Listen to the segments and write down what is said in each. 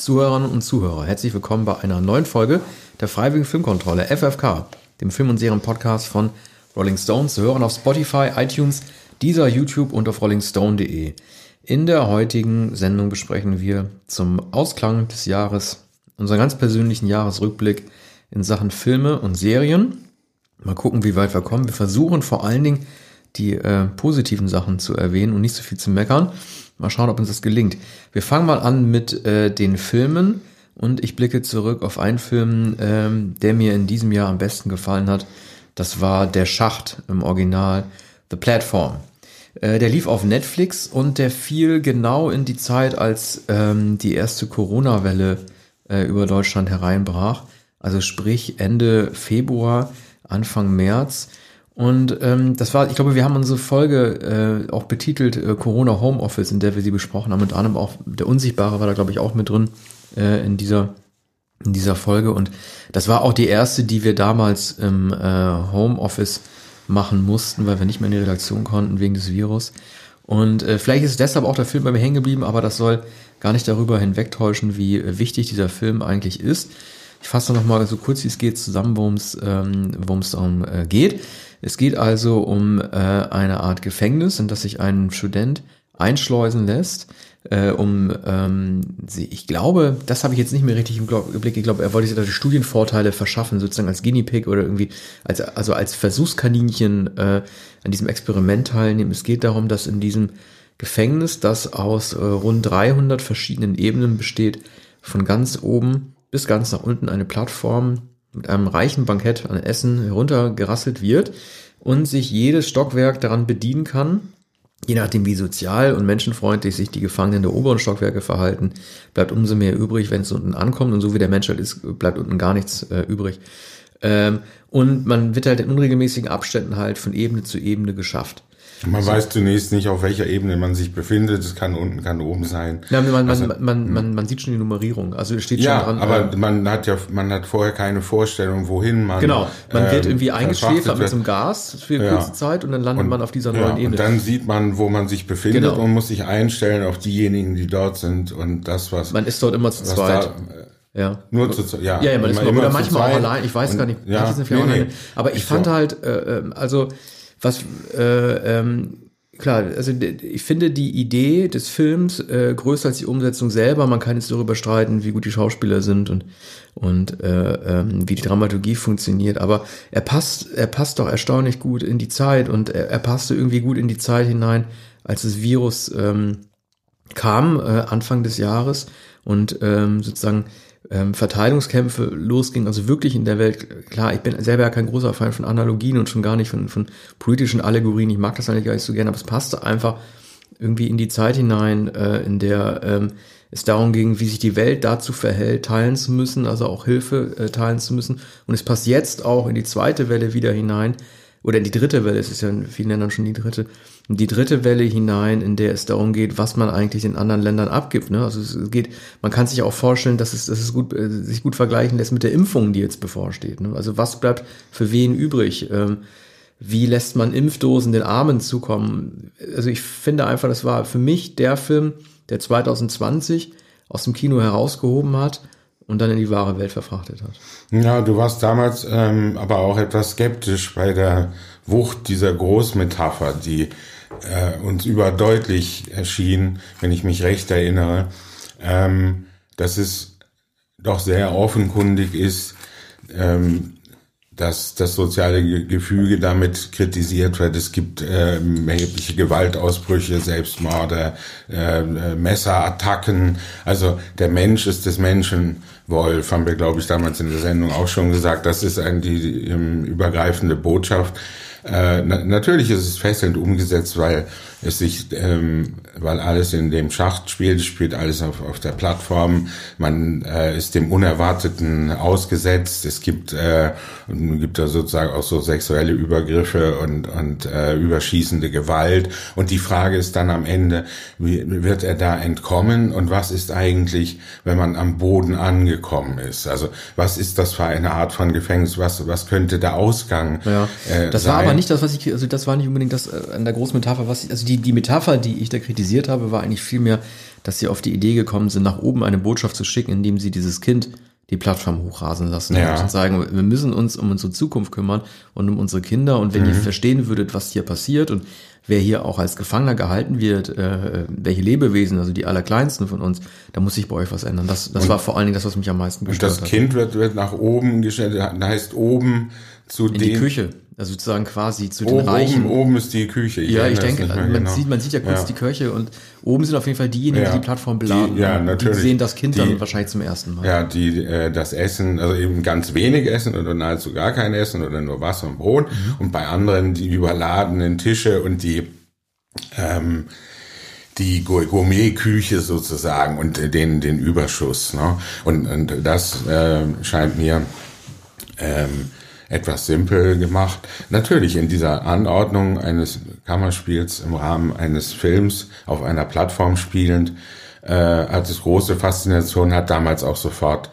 Zuhörerinnen und Zuhörer, herzlich willkommen bei einer neuen Folge der Freiwilligen Filmkontrolle FFK, dem Film- und Serien-Podcast von Rolling Stones. Zu hören auf Spotify, iTunes, dieser YouTube und auf rollingstone.de. In der heutigen Sendung besprechen wir zum Ausklang des Jahres unseren ganz persönlichen Jahresrückblick in Sachen Filme und Serien. Mal gucken, wie weit wir kommen. Wir versuchen vor allen Dingen die äh, positiven Sachen zu erwähnen und nicht so viel zu meckern. Mal schauen, ob uns das gelingt. Wir fangen mal an mit äh, den Filmen und ich blicke zurück auf einen Film, ähm, der mir in diesem Jahr am besten gefallen hat. Das war Der Schacht im Original The Platform. Äh, der lief auf Netflix und der fiel genau in die Zeit, als ähm, die erste Corona-Welle äh, über Deutschland hereinbrach. Also sprich Ende Februar, Anfang März. Und ähm, das war, ich glaube, wir haben unsere Folge äh, auch betitelt äh, Corona Homeoffice, in der wir sie besprochen haben. Unter anderem auch der Unsichtbare war da, glaube ich, auch mit drin äh, in dieser in dieser Folge. Und das war auch die erste, die wir damals im äh, Homeoffice machen mussten, weil wir nicht mehr in die Redaktion konnten wegen des Virus. Und äh, vielleicht ist deshalb auch der Film bei mir hängen geblieben, aber das soll gar nicht darüber hinwegtäuschen, wie äh, wichtig dieser Film eigentlich ist. Ich fasse noch mal so kurz wie es geht zusammen, worum es ähm, worum es darum äh, geht. Es geht also um äh, eine Art Gefängnis, in das sich ein Student einschleusen lässt, äh, um ähm, ich glaube, das habe ich jetzt nicht mehr richtig im Blick, ich glaube, er wollte sich da die Studienvorteile verschaffen, sozusagen als Guinea Pig oder irgendwie, als, also als Versuchskaninchen äh, an diesem Experiment teilnehmen. Es geht darum, dass in diesem Gefängnis, das aus äh, rund 300 verschiedenen Ebenen besteht, von ganz oben bis ganz nach unten eine Plattform mit einem reichen Bankett an Essen heruntergerasselt wird und sich jedes Stockwerk daran bedienen kann. Je nachdem, wie sozial und menschenfreundlich sich die Gefangenen der oberen Stockwerke verhalten, bleibt umso mehr übrig, wenn es unten ankommt. Und so wie der Mensch halt ist, bleibt unten gar nichts äh, übrig. Ähm, und man wird halt in unregelmäßigen Abständen halt von Ebene zu Ebene geschafft. Man so. weiß zunächst nicht, auf welcher Ebene man sich befindet. Es kann unten, kann oben sein. Ja, man, also, man, man, man, man sieht schon die Nummerierung. Also es steht ja, schon dran. aber äh, man hat ja, man hat vorher keine Vorstellung, wohin man. Genau, man ähm, wird irgendwie eingeschläfert mit so einem Gas für eine ja. kurze Zeit und dann landet und, man auf dieser neuen ja, Ebene. Und dann sieht man, wo man sich befindet genau. und muss sich einstellen auf diejenigen, die dort sind und das, was. Man ist dort immer zu zweit. Da, ja. Nur zu ja. Ja, ja man ist immer, oder manchmal auch allein, ich weiß und, gar nicht. Ja, nee, nee. Aber ich fand halt, äh, ähm, also was äh, ähm, klar, also ich finde die Idee des Films äh, größer als die Umsetzung selber. Man kann jetzt darüber streiten, wie gut die Schauspieler sind und und äh, ähm, wie die Dramaturgie funktioniert. Aber er passt, er passt doch erstaunlich gut in die Zeit und er, er passte irgendwie gut in die Zeit hinein, als das Virus ähm, kam äh, Anfang des Jahres und ähm, sozusagen ähm, Verteilungskämpfe losging, also wirklich in der Welt, klar, ich bin selber ja kein großer Fan von Analogien und schon gar nicht von, von politischen Allegorien, ich mag das eigentlich gar nicht so gerne, aber es passte einfach irgendwie in die Zeit hinein, äh, in der ähm, es darum ging, wie sich die Welt dazu verhält, teilen zu müssen, also auch Hilfe äh, teilen zu müssen. Und es passt jetzt auch in die zweite Welle wieder hinein, oder in die dritte Welle, es ist ja in vielen Ländern schon die dritte, die dritte Welle hinein, in der es darum geht, was man eigentlich in anderen Ländern abgibt. Ne? Also es geht, man kann sich auch vorstellen, dass es, dass es gut, äh, sich gut vergleichen lässt mit der Impfung, die jetzt bevorsteht. Ne? Also was bleibt für wen übrig? Ähm, wie lässt man Impfdosen den Armen zukommen? Also ich finde einfach, das war für mich der Film, der 2020 aus dem Kino herausgehoben hat und dann in die wahre Welt verfrachtet hat. Ja, du warst damals ähm, aber auch etwas skeptisch bei der Wucht dieser Großmetapher, die äh, uns überdeutlich erschien, wenn ich mich recht erinnere, ähm, dass es doch sehr offenkundig ist, ähm, dass das soziale Gefüge damit kritisiert wird. Es gibt äh, erhebliche Gewaltausbrüche, Selbstmorde, äh, Messerattacken. Also der Mensch ist des Menschen Wolf, haben wir, glaube ich, damals in der Sendung auch schon gesagt. Das ist eine die, die übergreifende Botschaft. Äh, na, natürlich ist es fesselnd umgesetzt, weil es sich, ähm, weil alles in dem Schacht spielt, spielt alles auf, auf der Plattform. Man äh, ist dem Unerwarteten ausgesetzt. Es gibt, äh, gibt da sozusagen auch so sexuelle Übergriffe und, und äh, überschießende Gewalt. Und die Frage ist dann am Ende, wie wird er da entkommen und was ist eigentlich, wenn man am Boden angekommen ist? Also was ist das für eine Art von Gefängnis? Was, was könnte der Ausgang ja. äh, war aber nicht das, was ich, also das war nicht unbedingt das äh, an der großen Metapher, was ich, also die, die Metapher, die ich da kritisiert habe, war eigentlich vielmehr, dass sie auf die Idee gekommen sind, nach oben eine Botschaft zu schicken, indem sie dieses Kind die Plattform hochrasen lassen Ja. und sagen, wir müssen uns um unsere Zukunft kümmern und um unsere Kinder. Und wenn ihr Mhm. verstehen würdet, was hier passiert und wer hier auch als Gefangener gehalten wird, äh, welche Lebewesen, also die allerkleinsten von uns, da muss sich bei euch was ändern. Das, das war vor allen Dingen das, was mich am meisten Und gestört das hat. Kind wird, wird nach oben gestellt, heißt oben zu In den die Küche, also sozusagen quasi zu den Oben, Reichen. oben, oben ist die Küche. Ja, ich erinnere es denke, man, genau. sieht, man sieht ja kurz Ja. die Köche und oben sind auf jeden Fall diejenigen, Ja. die die Plattform beladen. Die- ja, natürlich. Die sehen das Kind Die- dann wahrscheinlich zum ersten Mal. Ja, die äh, das Essen, also eben ganz wenig Essen oder nahezu gar kein Essen oder nur Wasser und Brot Mhm. und bei anderen die überladenen Tische und die ähm, die Gour- Gourmetküche sozusagen und äh, den den Überschuss. Ne? Und, und das äh, scheint mir ähm, etwas simpel gemacht. Natürlich in dieser Anordnung eines Kammerspiels im Rahmen eines Films auf einer Plattform spielend, äh, hat es große Faszination, hat damals auch sofort,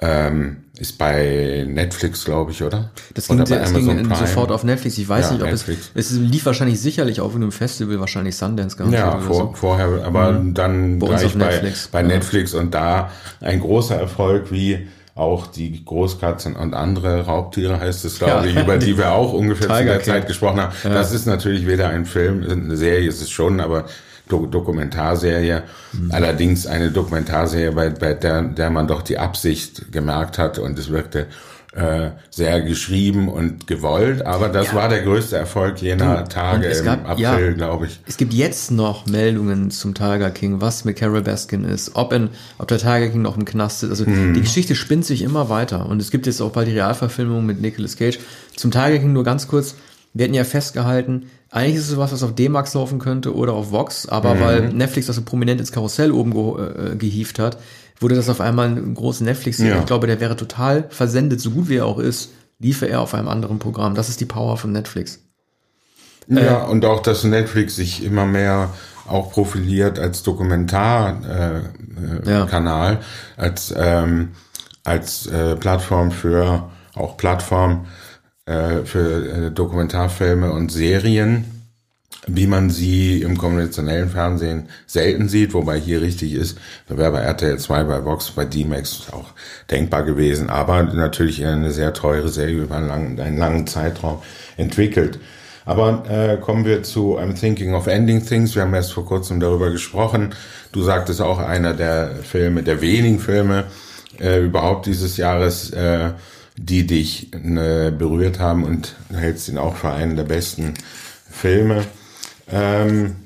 ähm, ist bei Netflix, glaube ich, oder? Das ging, oder das ging sofort auf Netflix. Ich weiß Ja, nicht, ob Netflix. es, es lief wahrscheinlich sicherlich auf einem Festival, wahrscheinlich Sundance garantiert Ja, vor, so. vorher, aber dann Bei gleich bei, Netflix. bei Ja. Netflix und da ein großer Erfolg wie auch die Großkatzen und andere Raubtiere heißt es, glaube Ja. ich, über die wir auch ungefähr zu Tiger der King. Zeit gesprochen haben. Das ist natürlich weder ein Film, eine Serie ist es schon, aber Do Dokumentarserie. Mhm. Allerdings eine Dokumentarserie, bei, bei der, der man doch die Absicht gemerkt hat und es wirkte äh, sehr geschrieben und gewollt, aber das war der größte Erfolg jener Tage es im gab- April, ja. glaube ich. Es gibt jetzt noch Meldungen zum Tiger King, was mit Carol Baskin ist, ob, in, ob der Tiger King noch im Knast ist. Also Hm. die Geschichte spinnt sich immer weiter. Und es gibt jetzt auch bald die Realverfilmung mit Nicolas Cage. Zum Tiger King nur ganz kurz. Wir hatten ja festgehalten, eigentlich ist es sowas, was auf D-Max laufen könnte oder auf Vox, aber Mhm. weil Netflix das so prominent ins Karussell oben ge äh, gehievt hat, wurde das auf einmal ein großen netflix Ja. Ich glaube, der wäre total versendet, so gut wie er auch ist, liefe er auf einem anderen Programm. Das ist die Power von Netflix. Ja, und auch, dass Netflix sich immer mehr auch profiliert als Dokumentarkanal, äh, Ja. Kanal, als, ähm, als äh, Plattform für, auch Plattform äh, für äh, Dokumentarfilme und Serien, wie man sie im konventionellen Fernsehen selten sieht, wobei hier richtig ist, da wäre bei RTL 2, bei Vox, bei D-Max auch denkbar gewesen, aber natürlich eine sehr teure Serie über einen langen, einen langen Zeitraum entwickelt. Aber äh, kommen wir zu I'm Thinking of Ending Things. Wir haben erst vor kurzem darüber gesprochen. Du sagtest auch einer der Filme, der wenigen Filme äh, überhaupt dieses Jahres, äh, die dich äh, berührt haben und hältst ihn auch für einen der besten Filme. Ähm,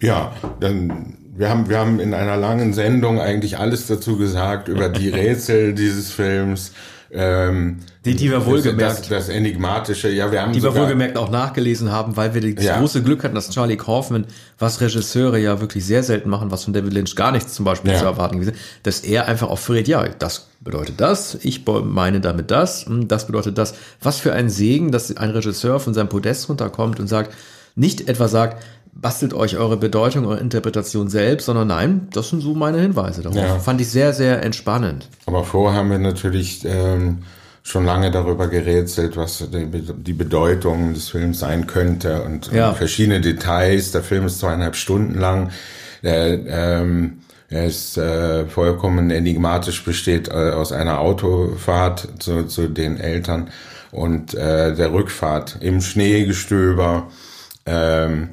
ja, dann wir haben wir haben in einer langen Sendung eigentlich alles dazu gesagt über die Rätsel dieses Films. Ähm, Die- die wir wohlgemerkt- das, das enigmatische. Ja, wir haben die wir sogar, wohlgemerkt auch nachgelesen haben, weil wir das Ja. große Glück hatten, dass Charlie Kaufman, was Regisseure ja wirklich sehr selten machen, was von David Lynch gar nichts zum Beispiel Ja. zu erwarten gewesen, dass er einfach auch verrät, ja, das bedeutet das, ich meine damit das, hm, das bedeutet das. Was für ein Segen, dass ein Regisseur von seinem Podest runterkommt und sagt, nicht etwa sagt, bastelt euch eure Bedeutung, eure Interpretation selbst, sondern nein, das sind so meine Hinweise darauf. Ja. Fand ich sehr, sehr entspannend. Aber vorher haben wir natürlich ähm, schon lange darüber gerätselt, was die, Bedeutung des Films sein könnte und, Ja. und verschiedene Details. Der Film ist zweieinhalb Stunden lang. Der, ähm, er ist äh, vollkommen enigmatisch, besteht äh, aus einer Autofahrt zu, zu den Eltern und äh, der Rückfahrt im Schneegestöber. Ähm,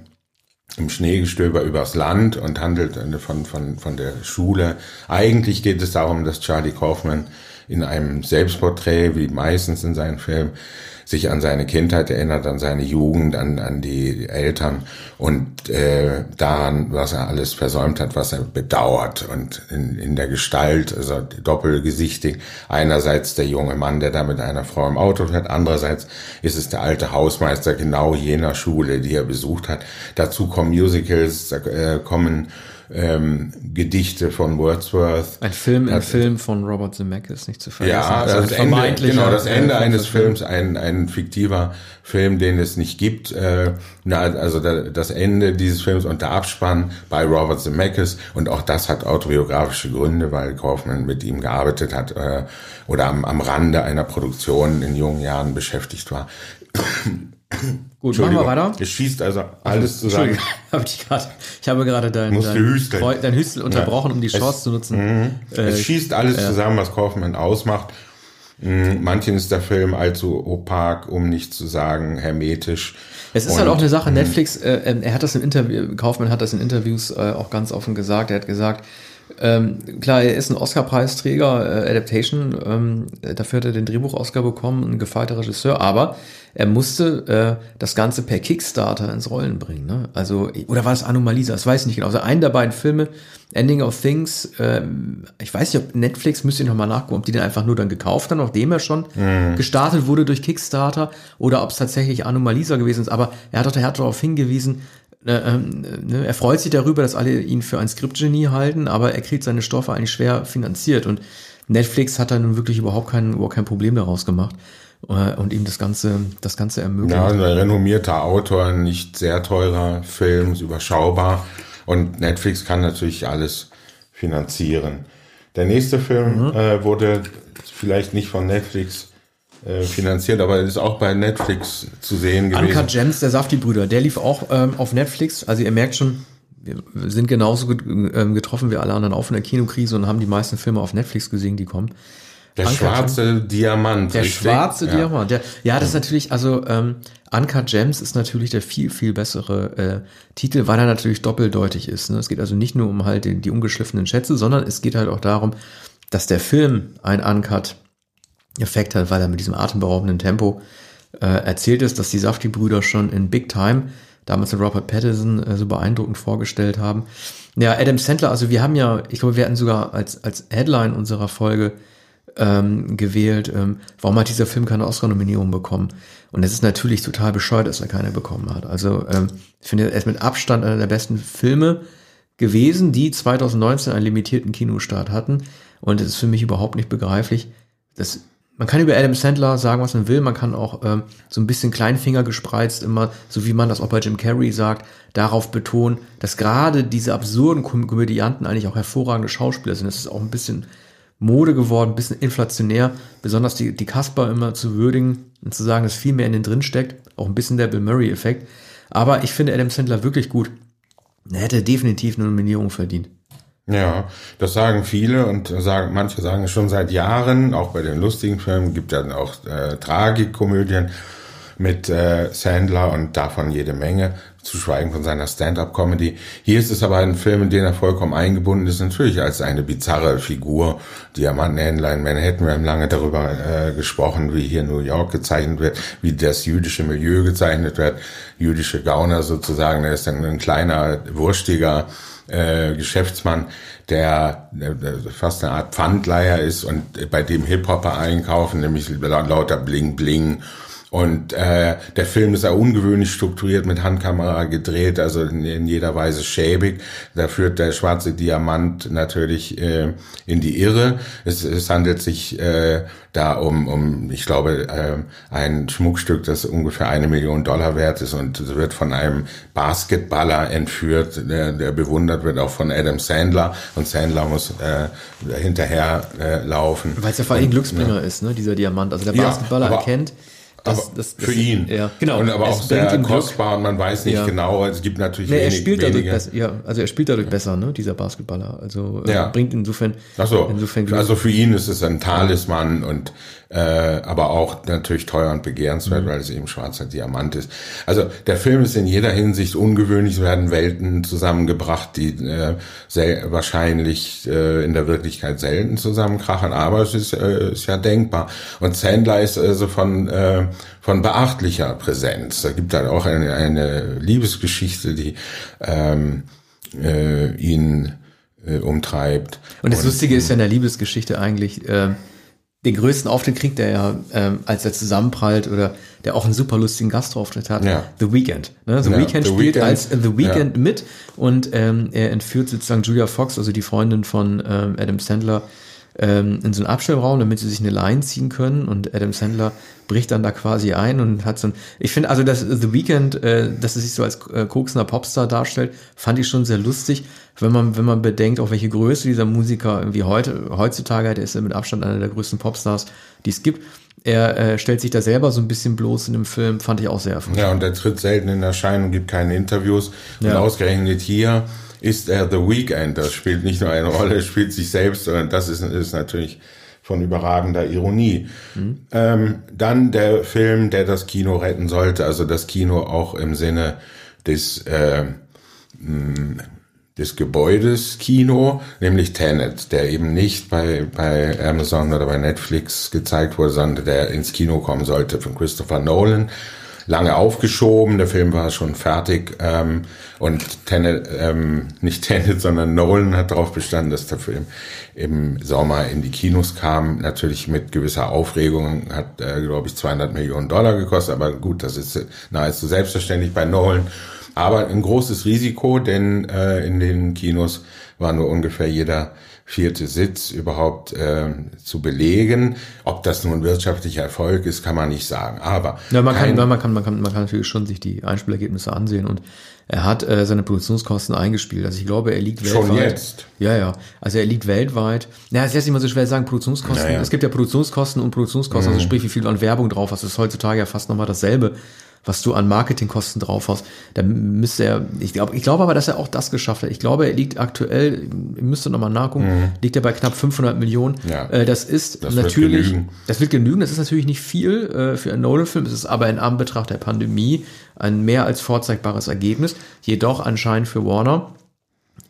im Schneegestöber übers Land und handelt äh, von, von, von der Schule. Eigentlich geht es darum, dass Charlie Kaufman in einem Selbstporträt, wie meistens in seinen Filmen, sich an seine Kindheit erinnert, an seine Jugend, an, an die Eltern und äh, daran, was er alles versäumt hat, was er bedauert und in, in der Gestalt, also doppelgesichtig. Einerseits der junge Mann, der da mit einer Frau im Auto fährt, andererseits ist es der alte Hausmeister genau jener Schule, die er besucht hat. Dazu kommen Musicals, äh, kommen ähm, Gedichte von Wordsworth. Ein Film, ein Hat- Film von Robert Zemeckis, nicht zu vergessen. Ja, Also das Ende, genau, das Ende äh, eines Film. Films, ein, ein fiktiver Film, den es nicht gibt. Äh, na, also da, das Ende dieses Films und der Abspann bei Robert Zemeckis und auch das hat autobiografische Gründe, weil Kaufman mit ihm gearbeitet hat äh, oder am, am Rande einer Produktion in jungen Jahren beschäftigt war. Gut, machen wir weiter. Es schießt also alles zusammen. Hab ich, grad, ich habe gerade dein, dein, hüsteln. Dein Hüstel unterbrochen, um die Chance zu nutzen. Mhm. Äh, es schießt alles zusammen, was Kaufman ausmacht. Mm, Manchen ist der Film allzu opak, um nicht zu sagen hermetisch. Es ist Und, halt auch eine Sache, Netflix, äh, ähm, er hat das im Interview, Kaufmann hat das in Interviews äh, auch ganz offen gesagt, er hat gesagt, ähm, klar, er ist ein Oscar-Preisträger, äh, Adaptation, ähm, dafür hat er den Drehbuch-Oscar bekommen, ein gefeierter Regisseur, aber er musste äh, das Ganze per Kickstarter ins Rollen bringen. Ne? Also, oder war es Anomalisa? Das weiß ich nicht genau. Also einen der beiden Filme, Ending of Things, ähm, ich weiß nicht, ob Netflix, müsste ich nochmal nachgucken, ob die den einfach nur dann gekauft haben, nachdem er schon gestartet wurde durch Kickstarter, oder ob es tatsächlich Anomalisa gewesen ist. Aber er hat, er hat darauf hingewiesen, er freut sich darüber, dass alle ihn für ein Skriptgenie halten, aber er kriegt seine Stoffe eigentlich schwer finanziert. Und Netflix hat da nun wirklich überhaupt kein, überhaupt kein Problem daraus gemacht äh, und ihm das Ganze, das Ganze ermöglicht. Ja, ein renommierter Autor, nicht sehr teurer Film, ist überschaubar. Und Netflix kann natürlich alles finanzieren. Der nächste Film Mhm. äh, wurde vielleicht nicht von Netflix äh, finanziert, aber ist auch bei Netflix zu sehen gewesen. Uncut Gems, der Safti-Brüder, der lief auch ähm, auf Netflix. Also ihr merkt schon, wir sind genauso ähm, getroffen wie alle anderen auch von der Kinokrise und haben die meisten Filme auf Netflix gesehen, die kommen. Der Uncut schwarze Diamant. Der richtig? schwarze ja. Diamant. Der, ja, das ist natürlich, also ähm, Uncut Gems ist natürlich der viel, viel bessere äh, Titel, weil er natürlich doppeldeutig ist. Ne? Es geht also nicht nur um halt die, die ungeschliffenen Schätze, sondern es geht halt auch darum, dass der Film ein Uncut-Effekt hat, weil er mit diesem atemberaubenden Tempo äh, erzählt ist, dass die Safti-Brüder schon in Big Time damals mit Robert Pattinson äh, so beeindruckend vorgestellt haben. Ja, Adam Sandler, also wir haben ja, ich glaube, wir hatten sogar als, als Headline unserer Folge ähm, gewählt, ähm, warum hat dieser Film keine Oscar-Nominierung bekommen? Und es ist natürlich total bescheuert, dass er keine bekommen hat. Also ähm, ich finde, er ist mit Abstand einer der besten Filme gewesen, die 2019 einen limitierten Kinostart hatten. Und es ist für mich überhaupt nicht begreiflich. dass man kann über Adam Sandler sagen, was man will. Man kann auch ähm, so ein bisschen Kleinfinger gespreizt immer, so wie man das auch bei Jim Carrey sagt, darauf betonen, dass gerade diese absurden Kom Komödianten eigentlich auch hervorragende Schauspieler sind. Das ist auch ein bisschen Mode geworden, ein bisschen inflationär, besonders die, die Kasper immer zu würdigen und zu sagen, dass viel mehr in den drin steckt. Auch ein bisschen der Bill Murray-Effekt. Aber ich finde Adam Sandler wirklich gut. Er hätte definitiv eine Nominierung verdient. Ja, das sagen viele und sagen, manche sagen schon seit Jahren, auch bei den lustigen Filmen, gibt ja auch äh, Tragikkomödien mit äh, Sandler und davon jede Menge, zu schweigen von seiner Stand-up-Comedy. Hier ist es aber ein Film, in den er vollkommen eingebunden ist, natürlich als eine bizarre Figur. Diamantenhändler in Manhattan, wir haben lange darüber äh, gesprochen, wie hier New York gezeichnet wird, wie das jüdische Milieu gezeichnet wird, jüdische Gauner sozusagen, er ist dann ein kleiner, wurstiger äh, Geschäftsmann, der, der fast eine Art Pfandleiher ist und bei dem Hip-Hopper einkaufen, nämlich lauter Bling Bling. Und äh, der Film ist auch ungewöhnlich strukturiert mit Handkamera gedreht, also in, in jeder Weise schäbig. Da führt der schwarze Diamant natürlich äh, in die Irre. Es, es handelt sich äh, da um, um ich glaube, äh, ein Schmuckstück, das ungefähr eine Million Dollar wert ist und es wird von einem Basketballer entführt, der, der bewundert wird auch von Adam Sandler und Sandler muss äh, hinterher äh, laufen. Weil es ja vor allem Glücksbringer ist, ne, dieser Diamant. Also der Ja, Basketballer aber- erkennt, dass, aber dass, für ihn. Ja, genau. Und aber Es auch sehr Glück. kostbar und man weiß nicht Ja. genau. Es gibt natürlich Nee, er wenig, spielt dadurch besser, ja, also er spielt dadurch besser, ne, dieser Basketballer. Also äh, Ja. bringt insofern, Ach so. insofern Glück. Also für ihn ist es ein Talisman und äh, aber auch natürlich teuer und begehrenswert, Mhm. weil es eben schwarzer Diamant ist. Also der Film ist in jeder Hinsicht ungewöhnlich. Es werden Welten zusammengebracht, die äh, sehr wahrscheinlich äh, in der Wirklichkeit selten zusammenkrachen, aber es ist, äh, ist ja denkbar. Und Sandler ist also von äh, von beachtlicher Präsenz. Da gibt dann auch eine, eine Liebesgeschichte, die ähm, äh, ihn äh, umtreibt. Und das Lustige ist ja in der Liebesgeschichte eigentlich, äh, den größten Auftritt kriegt er ja, ähm, als er zusammenprallt oder der auch einen super lustigen Gastauftritt hat, Ja. The Weeknd. Ne? The Ja, Weeknd The spielt Weeknd, als äh, The Weeknd mit und ähm, er entführt sozusagen Julia Fox, also die Freundin von ähm, Adam Sandler, ähm, in so einen Abstellraum, damit sie sich eine Line ziehen können und Adam Sandler bricht dann da quasi ein und hat so ein, ich finde also, dass The Weeknd, äh, dass er sich so als äh, koksender Popstar darstellt, fand ich schon sehr lustig, wenn man, wenn man bedenkt, auch welche Größe dieser Musiker irgendwie heute, heutzutage hat, er ist er mit Abstand einer der größten Popstars, die es gibt. Er äh, stellt sich da selber so ein bisschen bloß in dem Film, fand ich auch sehr erfrischend. Ja, und er tritt selten in Erscheinung, gibt keine Interviews. Und Ja. ausgerechnet hier ist er The Weekend. Das spielt nicht nur eine Rolle, spielt sich selbst, sondern das ist, ist natürlich von überragender Ironie. Ähm, dann der Film, der das Kino retten sollte, also das Kino auch im Sinne des äh, mh, des Gebäudes Kino, nämlich Tenet, der eben nicht bei, bei Amazon oder bei Netflix gezeigt wurde, sondern der ins Kino kommen sollte von Christopher Nolan. Lange aufgeschoben, der Film war schon fertig ähm, und Tenet, ähm, nicht Tenet, sondern Nolan hat darauf bestanden, dass der Film im Sommer in die Kinos kam. Natürlich mit gewisser Aufregung, hat, äh, glaube ich, 200 Millionen Dollar gekostet, aber gut, das ist nahezu selbstverständlich bei Nolan. Aber ein großes Risiko, denn äh, in den Kinos war nur ungefähr jeder vierte Sitz überhaupt äh, zu belegen. Ob das nun ein wirtschaftlicher Erfolg ist, kann man nicht sagen. Aber Ja, man, kann, man, kann, man, kann, man kann natürlich schon sich die Einspielergebnisse ansehen und er hat äh, seine Produktionskosten eingespielt. Also ich glaube, er liegt Schon weltweit. jetzt? Ja, ja. Also er liegt weltweit. Na, es ist jetzt immer so schwer zu sagen, Produktionskosten. Naja. Es gibt ja Produktionskosten und Produktionskosten. Also sprich, wie viel du an Werbung drauf hast. Das ist heutzutage ja fast nochmal dasselbe, was du an Marketingkosten drauf hast. Da müsste er, ich glaube, ich glaube aber, dass er auch das geschafft hat. Ich glaube, er liegt aktuell, ihr müsst nochmal nachgucken, liegt er bei knapp 500 Millionen. Ja. Äh, das ist Das wird natürlich, genügen. das wird genügen. Das ist natürlich nicht viel äh, für einen Nolan-Film. Es ist aber in Anbetracht der Pandemie ein mehr als vorzeigbares Ergebnis. Jedoch anscheinend für Warner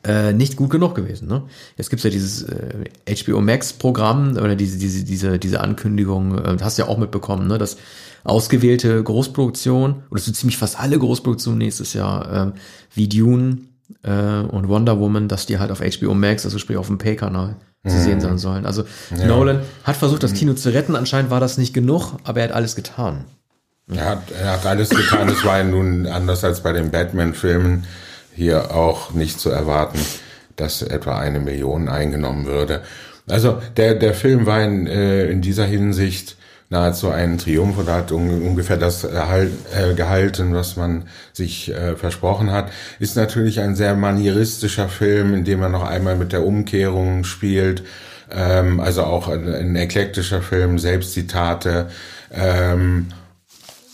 äh, nicht gut genug gewesen. Ne? Jetzt gibt's ja dieses äh, HBO Max Programm oder diese diese diese diese Ankündigung, äh, hast du ja auch mitbekommen, ne? dass ausgewählte Großproduktionen oder so ziemlich fast alle Großproduktionen nächstes Jahr ähm, wie Dune äh, und Wonder Woman, dass die halt auf HBO Max, also sprich auf dem Pay-Kanal zu sehen sein sollen. Also Nolan hat versucht, das Kino zu retten. Anscheinend war das nicht genug, aber er hat alles getan. Er hat, er hat alles getan. Es war ja nun anders als bei den Batman-Filmen hier auch nicht zu erwarten, dass etwa eine Million eingenommen würde. Also der, der Film war in, äh, in dieser Hinsicht nahezu ein Triumph und hat un, ungefähr das erhalt, äh, gehalten, was man sich äh, versprochen hat. Ist natürlich ein sehr manieristischer Film, in dem er noch einmal mit der Umkehrung spielt. Ähm, also auch ein, ein eklektischer Film, Selbstzitate. Ähm,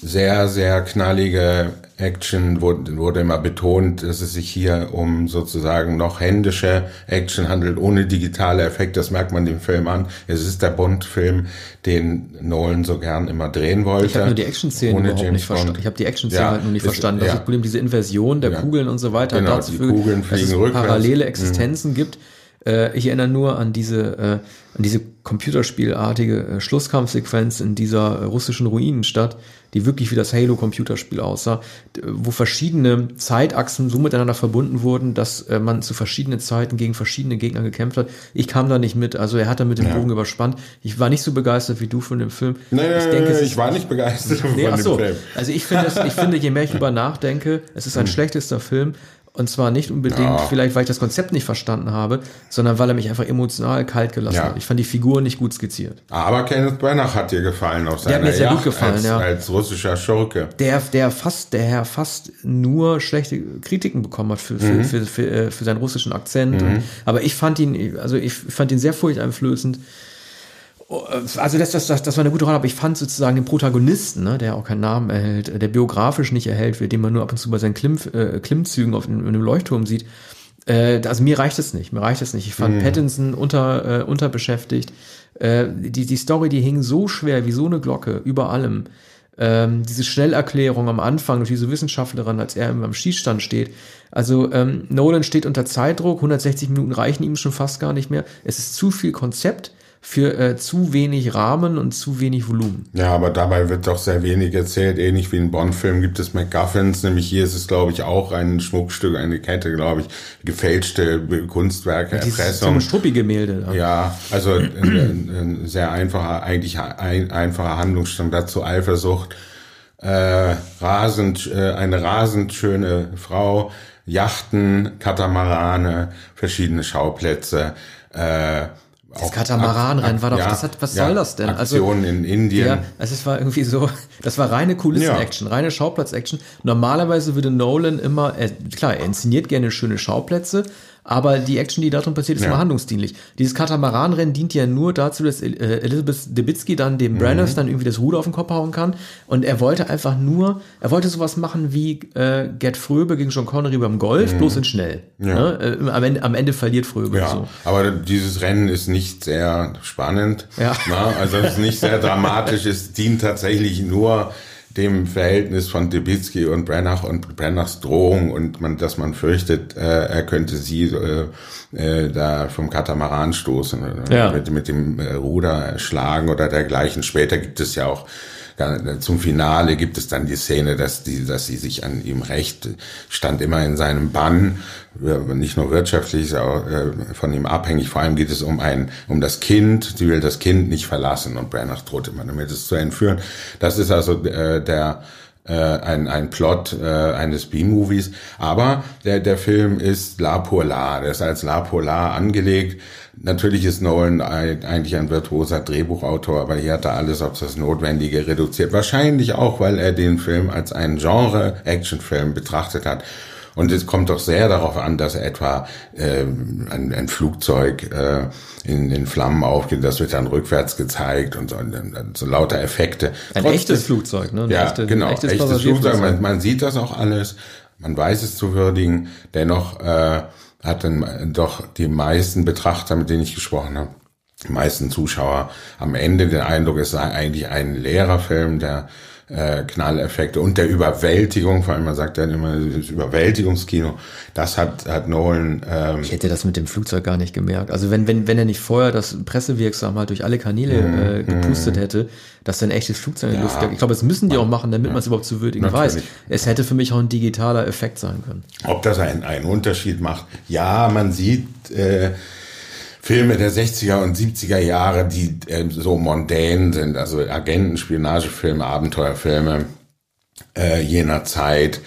sehr, sehr knallige Action wurde, wurde immer betont, dass es sich hier um sozusagen noch händische Action handelt, ohne digitale Effekte. Das merkt man dem Film an. Es ist der Bond-Film, den Nolan so gern immer drehen wollte. Ich habe nur die Action-Szenen Ohne überhaupt James nicht verstanden. Ich habe die Action-Szenen Ja, halt nur nicht ist- verstanden. Das ja. ist das Problem, diese Inversion der Ja. Kugeln und so weiter Genau, dazu die führt, Kugeln dass fliegen es rückwärts. Mhm. parallele Existenzen gibt. Äh, ich erinnere nur an diese, äh, an diese computerspielartige äh, Schlusskampfsequenz in dieser äh, russischen Ruinenstadt, die wirklich wie das Halo-Computerspiel aussah, wo verschiedene Zeitachsen so miteinander verbunden wurden, dass äh, man zu verschiedenen Zeiten gegen verschiedene Gegner gekämpft hat. Ich kam da nicht mit, also er hat da mit dem Bogen überspannt. Ich war nicht so begeistert wie du von dem Film. Nee, ich denke, es ich war nicht begeistert von Nee, ach dem so. Film. Also ich finde, es- ich finde, je mehr ich drüber nachdenke, es ist ein schlechtester Film. Und zwar nicht unbedingt, Ja. vielleicht weil ich das Konzept nicht verstanden habe, sondern weil er mich einfach emotional kalt gelassen Ja. hat. Ich fand die Figur nicht gut skizziert. Aber Kenneth Branagh hat dir gefallen auf seiner hat mir sehr gut Yacht gefallen, als, ja. als russischer Schurke. Der, der fast, der Herr fast nur schlechte Kritiken bekommen hat für, für, für, für, äh, für seinen russischen Akzent. Und, aber ich fand ihn, also ich fand ihn sehr furchteinflößend. Also das, das, das, das war eine gute Rolle, aber ich fand sozusagen den Protagonisten, ne, der auch keinen Namen erhält, der biografisch nicht erhält wird, den man nur ab und zu bei seinen Klimm, äh, Klimmzügen auf dem, in dem Leuchtturm sieht. Äh, also mir reicht es nicht, mir reicht es nicht. Ich fand Pattinson unter, äh, unterbeschäftigt. Äh, die, die Story, die hing so schwer wie so eine Glocke über allem. Ähm, diese Schnellerklärung am Anfang durch diese Wissenschaftlerin, als er am Schießstand steht. Also ähm, Nolan steht unter Zeitdruck, 160 Minuten reichen ihm schon fast gar nicht mehr. Es ist zu viel Konzept für äh, zu wenig Rahmen und zu wenig Volumen. Ja, aber dabei wird doch sehr wenig erzählt. Ähnlich wie in Bond-Filmen gibt es MacGuffins. Nämlich hier ist es, glaube ich, auch ein Schmuckstück, eine Kette, glaube ich, gefälschte Kunstwerke, Dieses so Erpressung. ein Struppi-Gemälde. da. Ja, also ein, ein, ein sehr einfacher, eigentlich ein, einfacher Handlungsstand dazu Eifersucht. Äh, rasend, äh, eine rasend schöne Frau, Yachten, Katamarane, verschiedene Schauplätze. Äh, Das Katamaranrennen war doch, ja, das hat, was ja, soll das denn? Aktionen in Indien. Ja, also es war irgendwie so, das war reine Kulissen-Action, reine Schauplatz-Action. Normalerweise würde Nolan immer, er, klar, er inszeniert gerne schöne Schauplätze, aber die Action, die darin passiert, ist Ja. immer handlungsdienlich. Dieses Katamaranrennen dient ja nur dazu, dass äh, Elizabeth Debicki dann dem Branagh dann irgendwie das Ruder auf den Kopf hauen kann und er wollte einfach nur, er wollte sowas machen wie äh, Gerd Fröbe gegen John Connery beim Golf, bloß in schnell. Ne? Äh, am, Ende, am Ende verliert Fröbe. Ja, So. aber dieses Rennen ist nicht sehr spannend. Ja. Na, also es ist nicht sehr dramatisch. Es dient tatsächlich nur dem Verhältnis von Debicki und Brennach und Brennachs Drohung und man, dass man fürchtet, äh, er könnte sie äh, äh, da vom Katamaran stoßen, äh, Ja. mit, mit dem äh, Ruder schlagen oder dergleichen. Später gibt es ja auch zum Finale gibt es dann die Szene, dass die, dass sie sich an ihm rächt, stand immer in seinem Bann, nicht nur wirtschaftlich, auch äh, von ihm abhängig. Vor allem geht es um ein, um das Kind. Sie will das Kind nicht verlassen und Branagh droht immer damit, es zu entführen. Das ist also äh, der äh, ein, ein Plot äh, eines B-Movies. Aber der, der Film ist La Polar, der ist als La Polar angelegt. Natürlich ist Nolan eigentlich ein virtuoser Drehbuchautor, aber hier hat er alles auf das Notwendige reduziert. Wahrscheinlich auch, weil er den Film als einen Genre-Actionfilm betrachtet hat. Und es kommt doch sehr darauf an, dass etwa äh, ein, ein Flugzeug äh, in den Flammen aufgeht, das wird dann rückwärts gezeigt und so, und so lauter Effekte. Ein Trotzdem- echtes Flugzeug, ne? Ein ja, echte- genau, echtes, echtes Flugzeug. Man, man sieht das auch alles, man weiß es zu würdigen. Dennoch äh, hatten doch die meisten Betrachter, mit denen ich gesprochen habe, die meisten Zuschauer am Ende den Eindruck, es sei eigentlich ein leerer Film, der äh, Knalleffekte und der Überwältigung, vor allem man sagt dann immer das Überwältigungskino, das hat, hat Nolan ähm, Ich hätte das mit dem Flugzeug gar nicht gemerkt. Also wenn, wenn, wenn er nicht vorher das pressewirksam halt durch alle Kanäle Mhm, äh, gepustet hätte, dass ein echtes Flugzeug in die Luft jagt. Ich glaube, das müssen die auch machen, damit man es überhaupt zu würdigen weiß. Es hätte für mich auch ein digitaler Effekt sein können. Ob das einen, einen Unterschied macht? Ja, man sieht äh, Filme der 60er und 70er Jahre, die äh, so mondän sind, also Agenten, Spionagefilme, Abenteuerfilme äh, jener Zeit,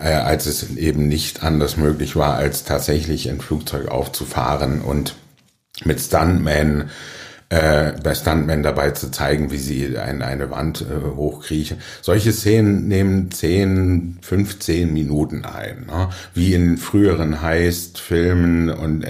äh, als es eben nicht anders möglich war, als tatsächlich ein Flugzeug aufzufahren und mit Stuntmen äh, bei Stuntmen dabei zu zeigen, wie sie ein, eine Wand äh, hochkriechen. Solche Szenen nehmen 10, 15 Minuten ein, ne? wie in früheren Heist-Filmen und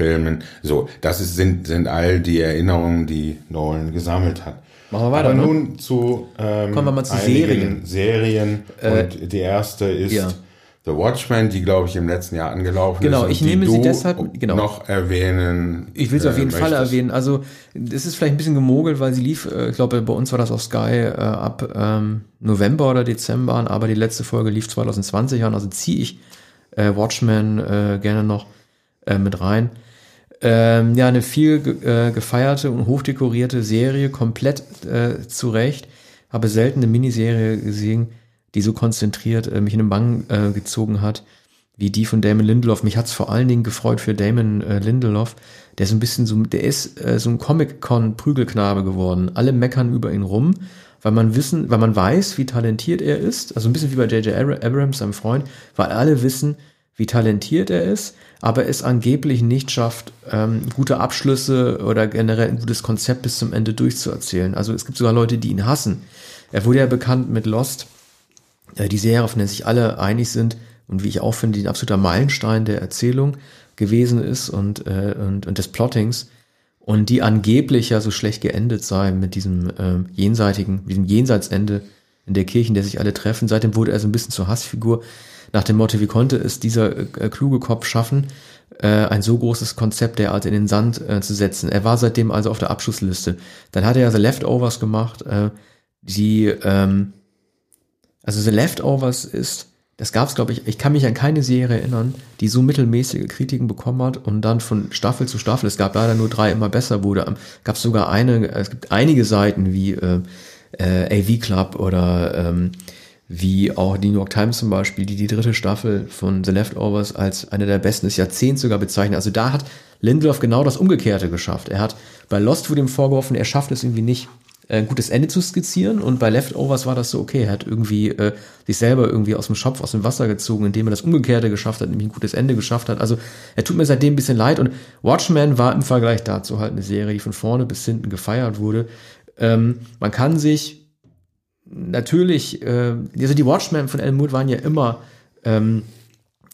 Entführungsfilmen. So, das ist, sind, sind all die Erinnerungen, die Nolan gesammelt hat. Machen wir weiter, Aber ne? nun zu, ähm, Kommen wir mal zu einigen Serien. und die erste ist Äh, ja. The Watchmen, die, glaube ich, im letzten Jahr angelaufen Genau, ist. und ich nehme sie deshalb- genau. noch erwähnen. Ich will es auf äh, jeden Fall möchtest. erwähnen. Also, das ist vielleicht ein bisschen gemogelt, weil sie lief, äh, ich glaube, bei uns war das auf Sky äh, ab ähm, November oder Dezember an, aber die letzte Folge lief 2020 an, also ziehe ich äh, Watchmen äh, gerne noch äh, mit rein. Ähm, ja, eine viel ge äh, gefeierte und hochdekorierte Serie, komplett äh, zurecht. Habe selten eine Miniserie gesehen, die so konzentriert äh, mich in den Bann äh, gezogen hat, wie die von Damon Lindelof. Mich hat's vor allen Dingen gefreut für Damon äh, Lindelof, der so ein bisschen so, der ist äh, so ein Comic-Con-Prügelknabe geworden. Alle meckern über ihn rum, weil man wissen, weil man weiß, wie talentiert er ist. Also ein bisschen wie bei J.J. Abra- Abrams, seinem Freund, weil alle wissen, wie talentiert er ist, aber es angeblich nicht schafft, ähm, gute Abschlüsse oder generell ein gutes Konzept bis zum Ende durchzuerzählen. Also es gibt sogar Leute, die ihn hassen. Er wurde ja bekannt mit Lost, äh, die Serie, auf der sich alle einig sind und wie ich auch finde, die ein absoluter Meilenstein der Erzählung gewesen ist und, äh, und, und des Plottings und die angeblich ja so schlecht geendet sei mit diesem ähm, jenseitigen, diesem Jenseitsende in der Kirche, in der sich alle treffen. Seitdem wurde er so ein bisschen zur Hassfigur nach dem Motto, wie konnte es dieser äh, kluge Kopf schaffen, äh, ein so großes Konzept derart in den Sand äh, zu setzen. Er war seitdem also auf der Abschlussliste. Dann hat er ja The Leftovers gemacht, äh, die ähm, also The Leftovers ist, das gab es, glaube ich, ich kann mich an keine Serie erinnern, die so mittelmäßige Kritiken bekommen hat und dann von Staffel zu Staffel, es gab leider nur drei, immer besser wurde. Gab es sogar eine, es gibt einige Seiten wie äh, äh, AV Club oder ähm, wie auch die New York Times zum Beispiel, die die dritte Staffel von The Leftovers als eine der besten des Jahrzehnts sogar bezeichnen. Also da hat Lindelof genau das Umgekehrte geschafft. Er hat bei Lost wurde ihm vorgeworfen, er schafft es irgendwie nicht, äh, ein gutes Ende zu skizzieren und bei Leftovers war das so okay. Er hat irgendwie äh, sich selber irgendwie aus dem Schopf, aus dem Wasser gezogen, indem er das Umgekehrte geschafft hat, nämlich ein gutes Ende geschafft hat. Also er tut mir seitdem ein bisschen leid und Watchmen war im Vergleich dazu halt eine Serie, die von vorne bis hinten gefeiert wurde. Ähm, man kann sich natürlich, äh, also die Watchmen von Alan Moore waren ja immer ähm,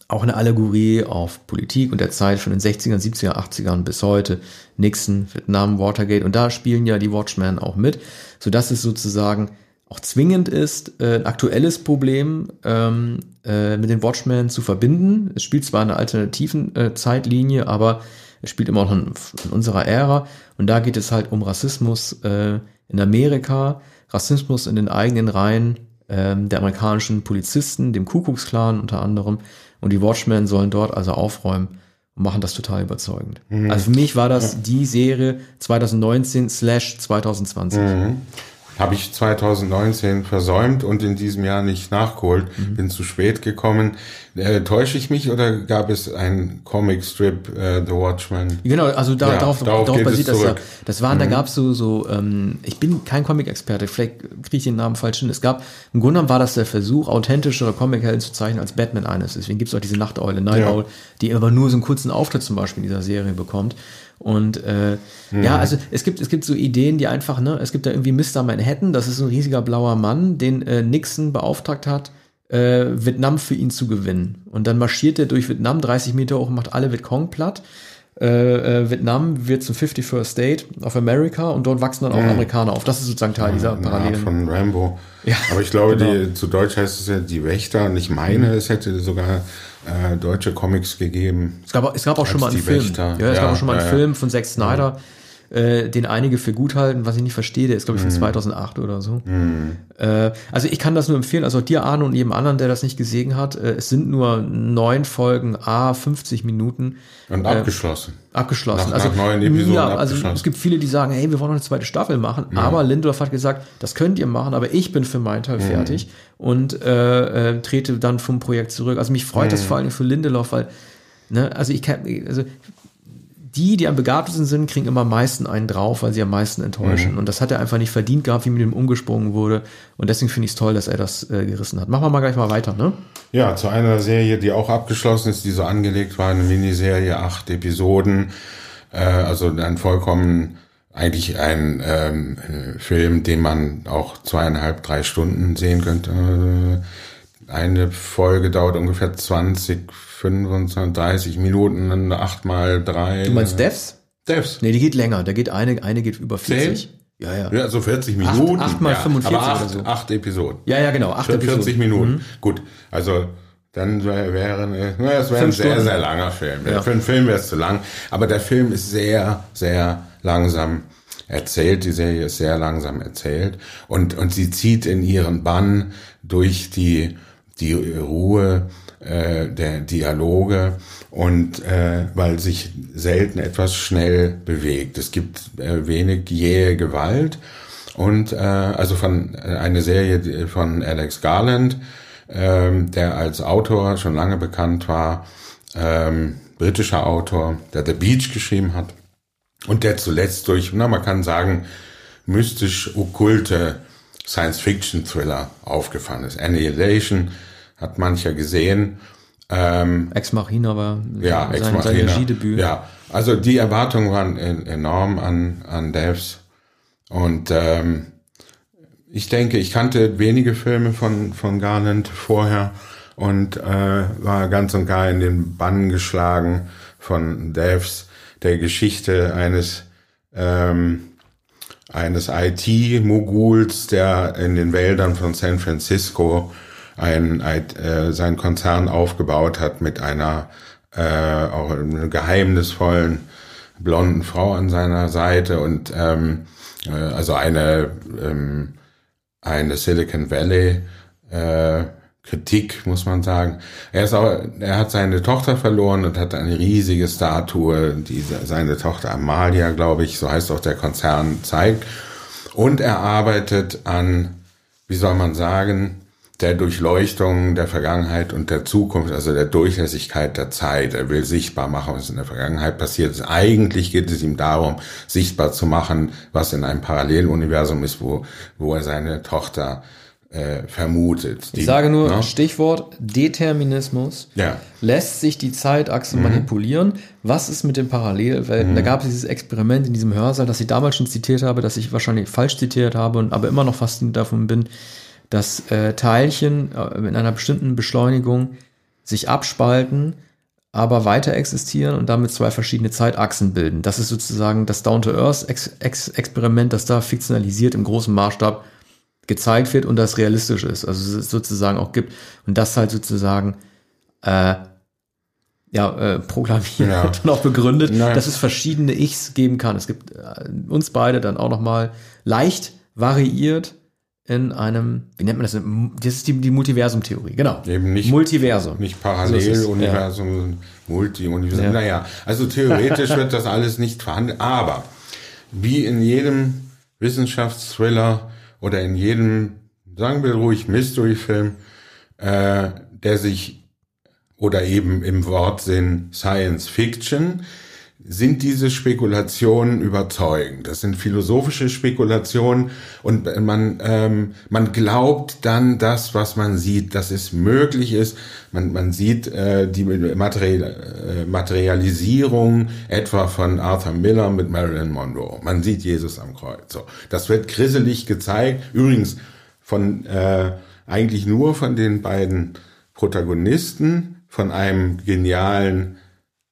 auch eine Allegorie auf Politik und der Zeit von den 60ern, 70er, 80ern bis heute. Nixon, Vietnam, Watergate und da spielen ja die Watchmen auch mit, sodass es sozusagen auch zwingend ist, äh, ein aktuelles Problem ähm, äh, mit den Watchmen zu verbinden. Es spielt zwar in einer alternativen äh, Zeitlinie, aber es spielt immer noch in, in, unserer Ära. Und da geht es halt um Rassismus äh, in Amerika, Rassismus in den eigenen Reihen äh, der amerikanischen Polizisten, dem Ku Klux Klan unter anderem. Und die Watchmen sollen dort also aufräumen und machen das total überzeugend. Mhm. Also für mich war das die Serie 2019 slash 2020. Mhm. Habe ich 2019 versäumt und in diesem Jahr nicht nachgeholt. Mhm. Bin zu spät gekommen. Äh, täusche ich mich oder gab es einen Comic-Strip, äh, The Watchmen? Genau, also da, ja, darauf, darauf, darauf basiert das ja. Das waren, mhm. da gab es so, so ähm, ich bin kein Comic-Experte, vielleicht kriege ich den Namen falsch hin. Es gab, im Grunde genommen war das der Versuch, authentischere Comic-Helden zu zeichnen als Batman eines. Deswegen gibt es auch diese Nachteule, Night ja. Owl, die aber nur so einen kurzen Auftritt zum Beispiel in dieser Serie bekommt. Und äh, mhm. ja, also es gibt, es gibt so Ideen, die einfach, ne, es gibt da irgendwie Mr. Manhattan, das ist ein riesiger blauer Mann, den äh, Nixon beauftragt hat, äh, Vietnam für ihn zu gewinnen. Und dann marschiert er durch Vietnam 30 Meter hoch und macht alle Vietcong platt. Äh, äh, Vietnam wird zum 51st State of America und dort wachsen dann auch mhm. Amerikaner auf. Das ist sozusagen Teil dieser Parallelen. Von Rambo. Ja, Aber ich glaube, genau. die, zu Deutsch heißt es ja die Wächter und ich meine, mhm. es hätte sogar äh, deutsche Comics gegeben. Es gab, es gab auch schon mal einen Film. Wächter. Ja, es ja, gab auch schon mal einen ja, Film von Zack Snyder, äh, den einige für gut halten, was ich nicht verstehe. Der ist, glaube ich, von mhm. 2008 oder so. Mhm. Äh, also ich kann das nur empfehlen, also dir, Arne und jedem anderen, der das nicht gesehen hat. Äh, es sind nur neun Folgen, a 50 Minuten. Und äh, abgeschlossen. abgeschlossen. Nach, also, nach neun Episoden ja, also es gibt viele, die sagen, hey, wir wollen noch eine zweite Staffel machen. Ja. Aber Lindelof hat gesagt, das könnt ihr machen, aber ich bin für meinen Teil mhm. fertig und äh, äh, trete dann vom Projekt zurück. Also mich freut das mhm. vor allem für Lindelof, weil Ne, also ich kann, also die, die am begabtesten sind, kriegen immer am meisten einen drauf, weil sie am meisten enttäuschen. Mhm. Und das hat er einfach nicht verdient gehabt, wie mit ihm umgesprungen wurde. Und deswegen finde ich es toll, dass er das äh, gerissen hat. Machen wir mal gleich mal weiter, ne? Ja, zu einer Serie, die auch abgeschlossen ist, die so angelegt war, eine Miniserie, acht Episoden. Äh, also ein vollkommen, eigentlich ein ähm, Film, den man auch zweieinhalb, drei Stunden sehen könnte. Äh, eine Folge dauert ungefähr 20, 25, 30 Minuten, 8 mal 3. Du meinst Devs? Devs. Nee, die geht länger. Da geht eine, eine geht über 40. 10? Ja, ja. Ja, so 40 Minuten. 8, mal ja, 45 aber acht, oder so. 8 Episoden. Ja, ja, genau. 8 40 Episoden. Minuten. Mhm. Gut. Also, dann wäre, na, das wäre ein sehr, Stunden. sehr langer Film. Ja. Für einen Film wäre es zu lang. Aber der Film ist sehr, sehr langsam erzählt. Die Serie ist sehr langsam erzählt. Und, und sie zieht in ihren Bann durch die, die Ruhe äh, der Dialoge und äh, weil sich selten etwas schnell bewegt. Es gibt äh, wenig jähe Gewalt und äh, also von äh, eine Serie von Alex Garland, ähm, der als Autor schon lange bekannt war, ähm, britischer Autor, der The Beach geschrieben hat und der zuletzt durch, na man kann sagen, mystisch okkulte Science-Fiction-Thriller aufgefallen ist. Annihilation hat mancher gesehen. Ähm, Ex Machina war ja, sein, Ex Machina, sein Regiedebüt. Ja, also die Erwartungen waren enorm an, an Devs. Und ähm, ich denke, ich kannte wenige Filme von, von Garland vorher und äh, war ganz und gar in den Bann geschlagen von Devs, der Geschichte eines ähm, eines IT-Moguls, der in den Wäldern von San Francisco ein, äh, sein Konzern aufgebaut hat mit einer äh, auch einer geheimnisvollen blonden Frau an seiner Seite und ähm, äh, also eine ähm, eine Silicon Valley äh, Kritik, muss man sagen. Er ist auch, er hat seine Tochter verloren und hat eine riesige Statue, die seine Tochter Amalia, glaube ich, so heißt auch der Konzern, zeigt. Und er arbeitet an, wie soll man sagen, der Durchleuchtung der Vergangenheit und der Zukunft, also der Durchlässigkeit der Zeit. Er will sichtbar machen, was in der Vergangenheit passiert ist. Eigentlich geht es ihm darum, sichtbar zu machen, was in einem Paralleluniversum ist, wo, wo er seine Tochter äh, vermutet. Die, ich sage nur? Ne? Stichwort Determinismus. Ja. Lässt sich die Zeitachse mhm. manipulieren? Was ist mit den Parallelwelten? Mhm. Da gab es dieses Experiment in diesem Hörsaal, das ich damals schon zitiert habe, das ich wahrscheinlich falsch zitiert habe, und aber immer noch fasziniert davon bin, dass äh, Teilchen äh, mit einer bestimmten Beschleunigung sich abspalten, aber weiter existieren und damit zwei verschiedene Zeitachsen bilden. Das ist sozusagen das Down-to-Earth-Experiment, das da fiktionalisiert im großen Maßstab gezeigt wird und das realistisch ist, also es sozusagen auch gibt und das halt sozusagen äh, ja, äh, proklamiert ja. und auch begründet, Nein. dass es verschiedene Ichs geben kann. Es gibt äh, uns beide dann auch nochmal leicht variiert in einem, wie nennt man das? Das ist die, die Multiversum-Theorie, genau. Eben nicht Multiversum. Nicht Paralleluniversum, ja. Multi-Universum. Ja. Naja, also theoretisch wird das alles nicht verhandelt, aber wie in jedem Wissenschaftsthriller oder in jedem, sagen wir ruhig, Mystery-Film, äh, der sich oder eben im Wortsinn Science Fiction, sind diese Spekulationen überzeugend. Das sind philosophische Spekulationen und man, ähm, man glaubt dann das, was man sieht, dass es möglich ist. Man, man sieht äh, die Material, äh, Materialisierung etwa von Arthur Miller mit Marilyn Monroe. Man sieht Jesus am Kreuz. So, das wird grisselig gezeigt. Übrigens von äh, eigentlich nur von den beiden Protagonisten von einem genialen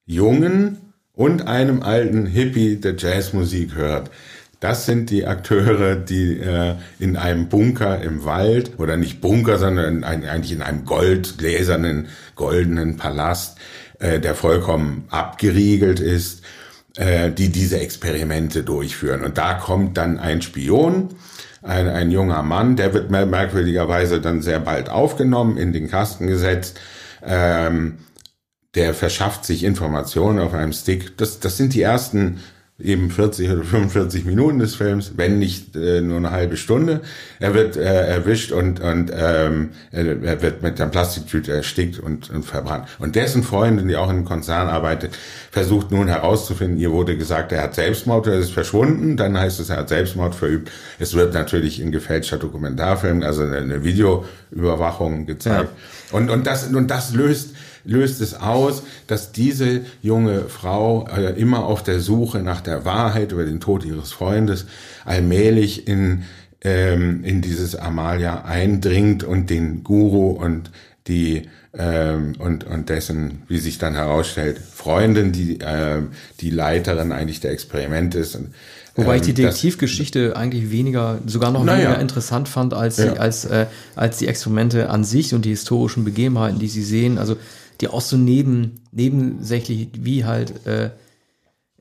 Jungen und einem alten Hippie, der Jazzmusik hört. Das sind die Akteure, die äh, in einem Bunker im Wald oder nicht Bunker, sondern in, eigentlich in einem goldgläsernen, goldenen Palast, äh, der vollkommen abgeriegelt ist, äh, die diese Experimente durchführen. Und da kommt dann ein Spion, ein, ein junger Mann, der wird merkwürdigerweise dann sehr bald aufgenommen, in den Kasten gesetzt ähm, der verschafft sich Informationen auf einem Stick. Das, das sind die ersten eben 40 oder 45 Minuten des Films, wenn nicht äh, nur eine halbe Stunde. Er wird äh, erwischt und, und ähm, er wird mit der Plastiktüte erstickt und, und verbrannt. Und dessen Freundin, die auch im Konzern arbeitet, versucht nun herauszufinden, ihr wurde gesagt, er hat Selbstmord, er ist verschwunden, dann heißt es, er hat Selbstmord verübt. Es wird natürlich in gefälschter Dokumentarfilm, also eine Videoüberwachung gezeigt. Ja. Und, und, das, und das löst löst es aus, dass diese junge Frau äh, immer auf der Suche nach der Wahrheit über den Tod ihres Freundes allmählich in, ähm, in dieses Amalia eindringt und den Guru und die ähm, und, und dessen, wie sich dann herausstellt, Freundin, die äh, die Leiterin eigentlich der Experimente ist. Und, Wobei ich die ähm, Detektivgeschichte eigentlich weniger, sogar noch naja. weniger interessant fand als, ja. als, äh, als die Experimente an sich und die historischen Begebenheiten, die sie sehen. Also die auch so neben, nebensächlich, wie halt äh,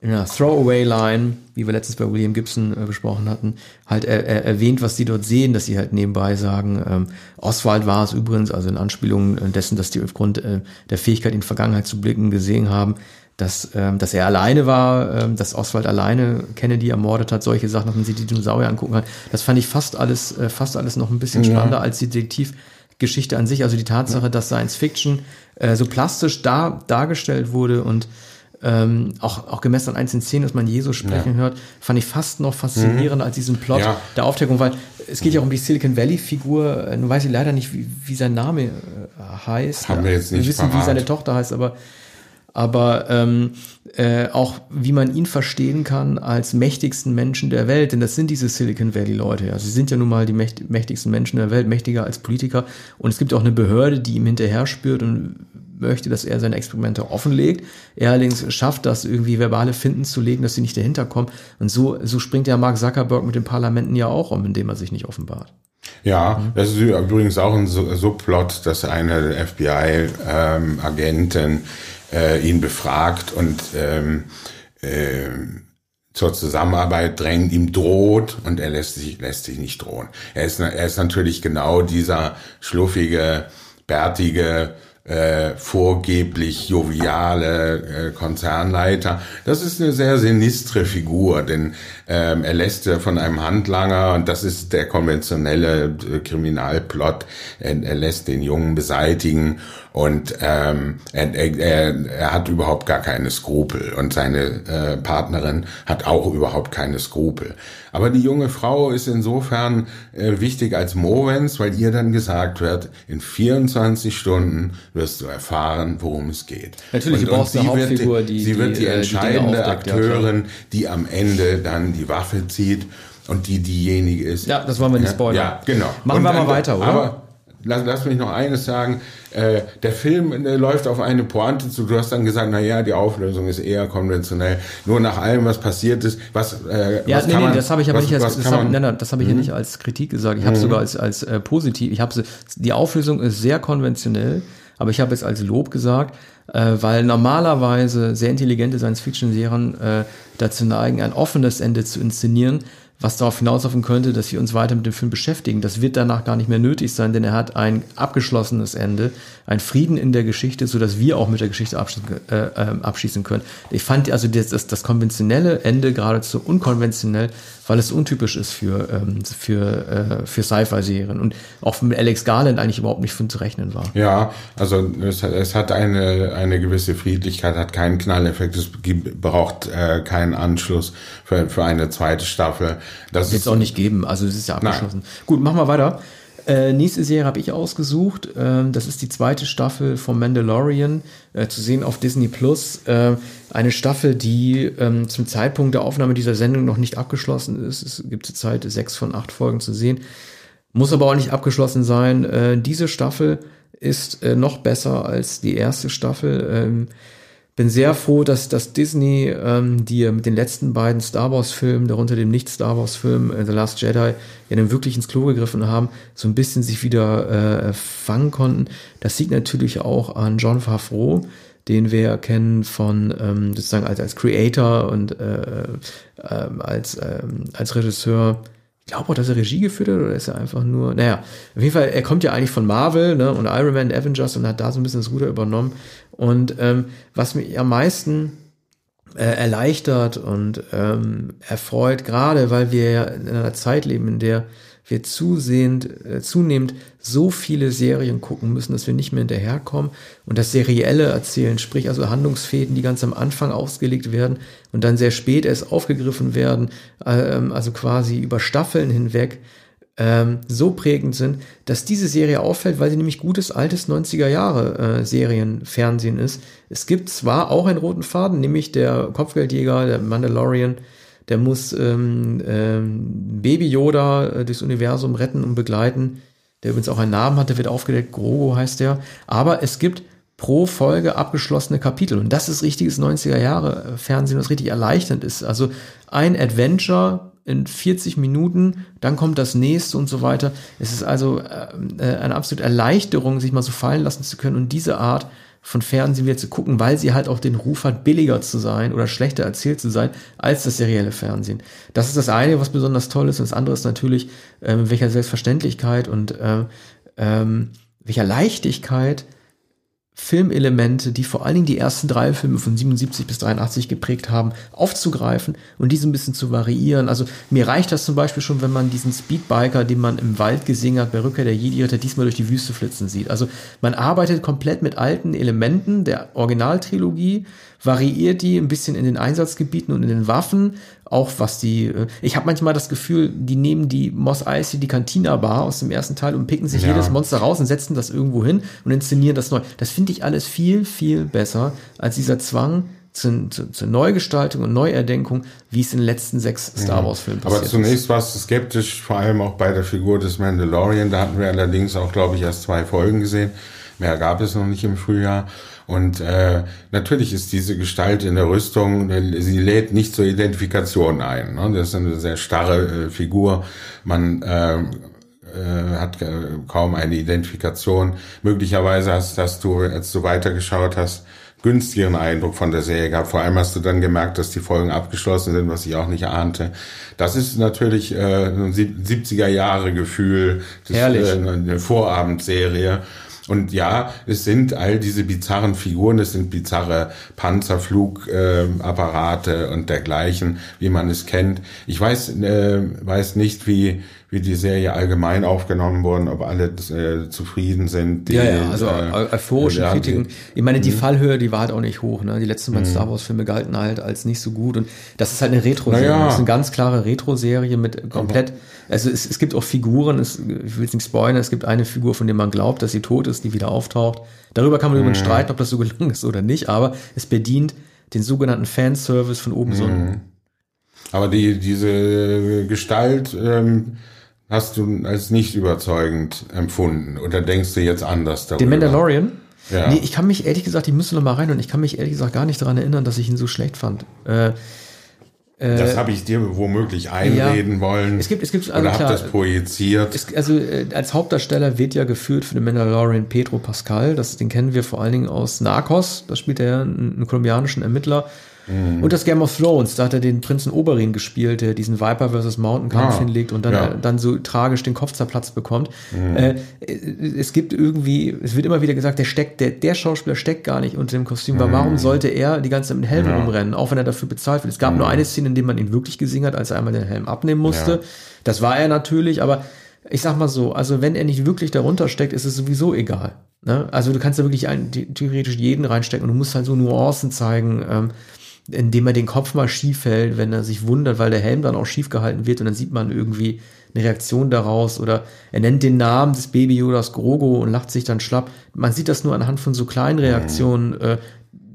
in einer Throwaway-Line, wie wir letztens bei William Gibson äh, besprochen hatten, halt er, er, erwähnt, was die dort sehen, dass sie halt nebenbei sagen, ähm, Oswald war es übrigens, also in Anspielung dessen, dass die aufgrund äh, der Fähigkeit, in die Vergangenheit zu blicken, gesehen haben, dass, ähm, dass er alleine war, ähm, dass Oswald alleine Kennedy ermordet hat, solche Sachen, dass man sich die Dinosaurier angucken kann. Das fand ich fast alles, äh, fast alles noch ein bisschen spannender ja. als die Detektivgeschichte an sich. Also die Tatsache, dass Science Fiction äh, so plastisch da, dargestellt wurde und ähm, auch, auch gemessen an einzelnen Szenen, dass man Jesus sprechen ja. hört, fand ich fast noch faszinierender mhm. als diesen Plot ja. der Aufdeckung, weil es geht ja auch um die Silicon Valley-Figur. Äh, nun weiß ich leider nicht, wie, wie sein Name äh, heißt. Haben wir jetzt nicht Wir wissen, parat. wie seine Tochter heißt, aber aber ähm, äh, auch wie man ihn verstehen kann als mächtigsten Menschen der Welt, denn das sind diese Silicon Valley Leute. Ja. Sie sind ja nun mal die mächtigsten Menschen der Welt, mächtiger als Politiker. Und es gibt auch eine Behörde, die ihm hinterher spürt und möchte, dass er seine Experimente offenlegt. Er allerdings schafft das, irgendwie verbale Finden zu legen, dass sie nicht dahinter kommen. Und so, so springt ja Mark Zuckerberg mit den Parlamenten ja auch um, indem er sich nicht offenbart. Ja, mhm. das ist übrigens auch ein Subplot, dass eine FBI-Agentin ähm, äh, ihn befragt und ähm, äh, zur Zusammenarbeit drängt, ihm droht und er lässt sich, lässt sich nicht drohen. Er ist, er ist natürlich genau dieser schluffige, bärtige, äh, vorgeblich joviale äh, Konzernleiter. Das ist eine sehr sinistre Figur, denn ähm, er lässt von einem Handlanger, und das ist der konventionelle äh, Kriminalplot, er, er lässt den Jungen beseitigen und ähm, er, er, er hat überhaupt gar keine Skrupel und seine äh, Partnerin hat auch überhaupt keine Skrupel. Aber die junge Frau ist insofern äh, wichtig als Movens, weil ihr dann gesagt wird, in 24 Stunden wirst du erfahren, worum es geht. Natürlich, und, du brauchst eine Hauptfigur, wird, die Sie wird die, die äh, entscheidende die Akteurin, die am Ende dann die Waffe zieht und die diejenige ist. Ja, das wollen wir nicht spoilern. Ja, genau. Machen und, wir mal weiter, oder? Aber lass, lass mich noch eines sagen. Äh, der Film äh, läuft auf eine Pointe zu. Du hast dann gesagt, na ja, die Auflösung ist eher konventionell. Nur nach allem, was passiert ist, was äh, Ja, was nee, nee, man, das habe ich aber was, nicht als das hab, nein, nein, das habe ich ja mhm. nicht als Kritik gesagt. Ich habe mhm. sogar als als äh, positiv. Ich habe die Auflösung ist sehr konventionell, aber ich habe es als Lob gesagt, äh, weil normalerweise sehr intelligente Science-Fiction-Serien äh, dazu neigen, ein offenes Ende zu inszenieren was darauf hinauslaufen könnte, dass wir uns weiter mit dem Film beschäftigen. Das wird danach gar nicht mehr nötig sein, denn er hat ein abgeschlossenes Ende, ein Frieden in der Geschichte, so dass wir auch mit der Geschichte abschließen, äh, äh, abschließen können. Ich fand also das, das, das konventionelle Ende geradezu unkonventionell, weil es untypisch ist für, ähm, für, äh, für Sci-Fi-Serien und auch mit Alex Garland eigentlich überhaupt nicht von zu rechnen war. Ja, also es, es hat eine, eine gewisse Friedlichkeit, hat keinen Knalleffekt, es braucht äh, keinen Anschluss für, für eine zweite Staffel. Das wird es auch nicht geben, also es ist ja abgeschlossen. Nein. Gut, machen wir weiter. Äh, nächste Serie habe ich ausgesucht. Ähm, das ist die zweite Staffel von Mandalorian, äh, zu sehen auf Disney Plus. Äh, eine Staffel, die ähm, zum Zeitpunkt der Aufnahme dieser Sendung noch nicht abgeschlossen ist. Es gibt zurzeit sechs von acht Folgen zu sehen. Muss aber auch nicht abgeschlossen sein. Äh, diese Staffel ist äh, noch besser als die erste Staffel. Ähm, bin sehr froh, dass, dass Disney, ähm, die mit den letzten beiden Star Wars-Filmen, darunter dem Nicht-Star Wars-Film äh, The Last Jedi, ja dann wirklich ins Klo gegriffen haben, so ein bisschen sich wieder äh, fangen konnten. Das liegt natürlich auch an John Favreau, den wir kennen von ähm, sozusagen als, als Creator und äh, äh, als, äh, als Regisseur ich glaube auch, dass er Regie geführt hat oder ist er einfach nur, naja, auf jeden Fall, er kommt ja eigentlich von Marvel ne, und Iron Man, Avengers und hat da so ein bisschen das Ruder übernommen. Und ähm, was mich am meisten äh, erleichtert und ähm, erfreut, gerade weil wir ja in einer Zeit leben, in der wir zusehend, äh, zunehmend so viele Serien gucken müssen, dass wir nicht mehr hinterherkommen und das serielle Erzählen, sprich also Handlungsfäden, die ganz am Anfang ausgelegt werden und dann sehr spät erst aufgegriffen werden, ähm, also quasi über Staffeln hinweg, ähm, so prägend sind, dass diese Serie auffällt, weil sie nämlich gutes altes 90er Jahre äh, Serienfernsehen ist. Es gibt zwar auch einen roten Faden, nämlich der Kopfgeldjäger, der Mandalorian, der muss ähm, ähm, Baby Yoda äh, durchs Universum retten und begleiten. Der übrigens auch einen Namen hat, der wird aufgedeckt, Grogo heißt der. Aber es gibt pro Folge abgeschlossene Kapitel. Und das ist richtiges 90er Jahre äh, Fernsehen, was richtig erleichternd ist. Also ein Adventure in 40 Minuten, dann kommt das nächste und so weiter. Es ist also äh, äh, eine absolute Erleichterung, sich mal so fallen lassen zu können und diese Art von Fernsehen wieder zu gucken, weil sie halt auch den Ruf hat, billiger zu sein oder schlechter erzählt zu sein als das serielle Fernsehen. Das ist das eine, was besonders toll ist. Und das andere ist natürlich, äh, mit welcher Selbstverständlichkeit und äh, ähm, welcher Leichtigkeit Filmelemente, die vor allen Dingen die ersten drei Filme von 77 bis 83 geprägt haben, aufzugreifen und diese ein bisschen zu variieren. Also mir reicht das zum Beispiel schon, wenn man diesen Speedbiker, den man im Wald gesehen hat, bei Rückkehr der Jedi, der diesmal durch die Wüste flitzen sieht. Also man arbeitet komplett mit alten Elementen der Originaltrilogie, variiert die ein bisschen in den Einsatzgebieten und in den Waffen, auch was die, äh, ich habe manchmal das Gefühl, die nehmen die Moss Icy, die Cantina Bar aus dem ersten Teil und picken sich ja. jedes Monster raus und setzen das irgendwo hin und inszenieren das neu. Das finde ich alles viel, viel besser als dieser Zwang, zur, zur, zur Neugestaltung und Neuerdenkung, wie es in den letzten sechs Star Wars Filmen passiert Aber zunächst warst du skeptisch, vor allem auch bei der Figur des Mandalorian. Da hatten wir allerdings auch, glaube ich, erst zwei Folgen gesehen. Mehr gab es noch nicht im Frühjahr. Und äh, natürlich ist diese Gestalt in der Rüstung, sie lädt nicht zur Identifikation ein. Ne? Das ist eine sehr starre äh, Figur. Man äh, äh, hat kaum eine Identifikation. Möglicherweise hast, hast du, als du weitergeschaut hast, günstigeren Eindruck von der Serie gehabt. Vor allem hast du dann gemerkt, dass die Folgen abgeschlossen sind, was ich auch nicht ahnte. Das ist natürlich äh, ein 70er Jahre Gefühl, das, Herrlich. Äh, eine Vorabendserie. Und ja, es sind all diese bizarren Figuren, es sind bizarre Panzerflugapparate äh, und dergleichen, wie man es kennt. Ich weiß, äh, weiß nicht, wie, wie die Serie allgemein aufgenommen wurden, ob alle äh, zufrieden sind. Die, ja, ja, also äh, euphorische ja, Kritiken. Ich meine, die mh. Fallhöhe, die war halt auch nicht hoch. Ne? Die letzten beiden Star Wars-Filme galten halt als nicht so gut. Und das ist halt eine Retro-Serie. Ja. Das ist eine ganz klare Retro-Serie mit komplett. Also es, es gibt auch Figuren, es, ich will es nicht spoilern, es gibt eine Figur, von der man glaubt, dass sie tot ist, die wieder auftaucht. Darüber kann man übrigens mhm. streiten, ob das so gelungen ist oder nicht, aber es bedient den sogenannten Fanservice von oben mhm. so. Aber die, diese Gestalt, ähm, hast du als nicht überzeugend empfunden oder denkst du jetzt anders darüber? Den Mandalorian? Ja. Nee, ich kann mich ehrlich gesagt, ich müsste noch mal rein und ich kann mich ehrlich gesagt gar nicht daran erinnern, dass ich ihn so schlecht fand. Äh, das habe ich dir womöglich einreden ja. wollen. Es gibt, es gibt, also oder hab klar, das projiziert. es, also äh, als Hauptdarsteller wird ja geführt für den Mandalorian Pedro Pascal. Das, den kennen wir vor allen Dingen aus Narcos. Da spielt er einen, einen kolumbianischen Ermittler. Und das Game of Thrones, da hat er den Prinzen Oberyn gespielt, der diesen Viper vs. Mountain Kampf Ah, hinlegt und dann, ja. dann so tragisch den Kopf zerplatzt bekommt. Äh, es gibt irgendwie, es wird immer wieder gesagt, der steckt, der, der Schauspieler steckt gar nicht unter dem Kostüm, weil warum sollte er die ganze Zeit mit Helm rumrennen, auch wenn er dafür bezahlt wird? Es gab nur eine Szene, in der man ihn wirklich gesehen hat, als er einmal den Helm abnehmen musste. Ja. Das war er natürlich, aber ich sag mal so, also wenn er nicht wirklich darunter steckt, ist es sowieso egal. Ne? Also du kannst da wirklich ein, the- theoretisch jeden reinstecken und du musst halt so Nuancen zeigen, ähm, indem er den Kopf mal schief hält, wenn er sich wundert, weil der Helm dann auch schief gehalten wird und dann sieht man irgendwie eine Reaktion daraus oder er nennt den Namen des Baby Yodas Grogo und lacht sich dann schlapp. Man sieht das nur anhand von so kleinen Reaktionen, äh,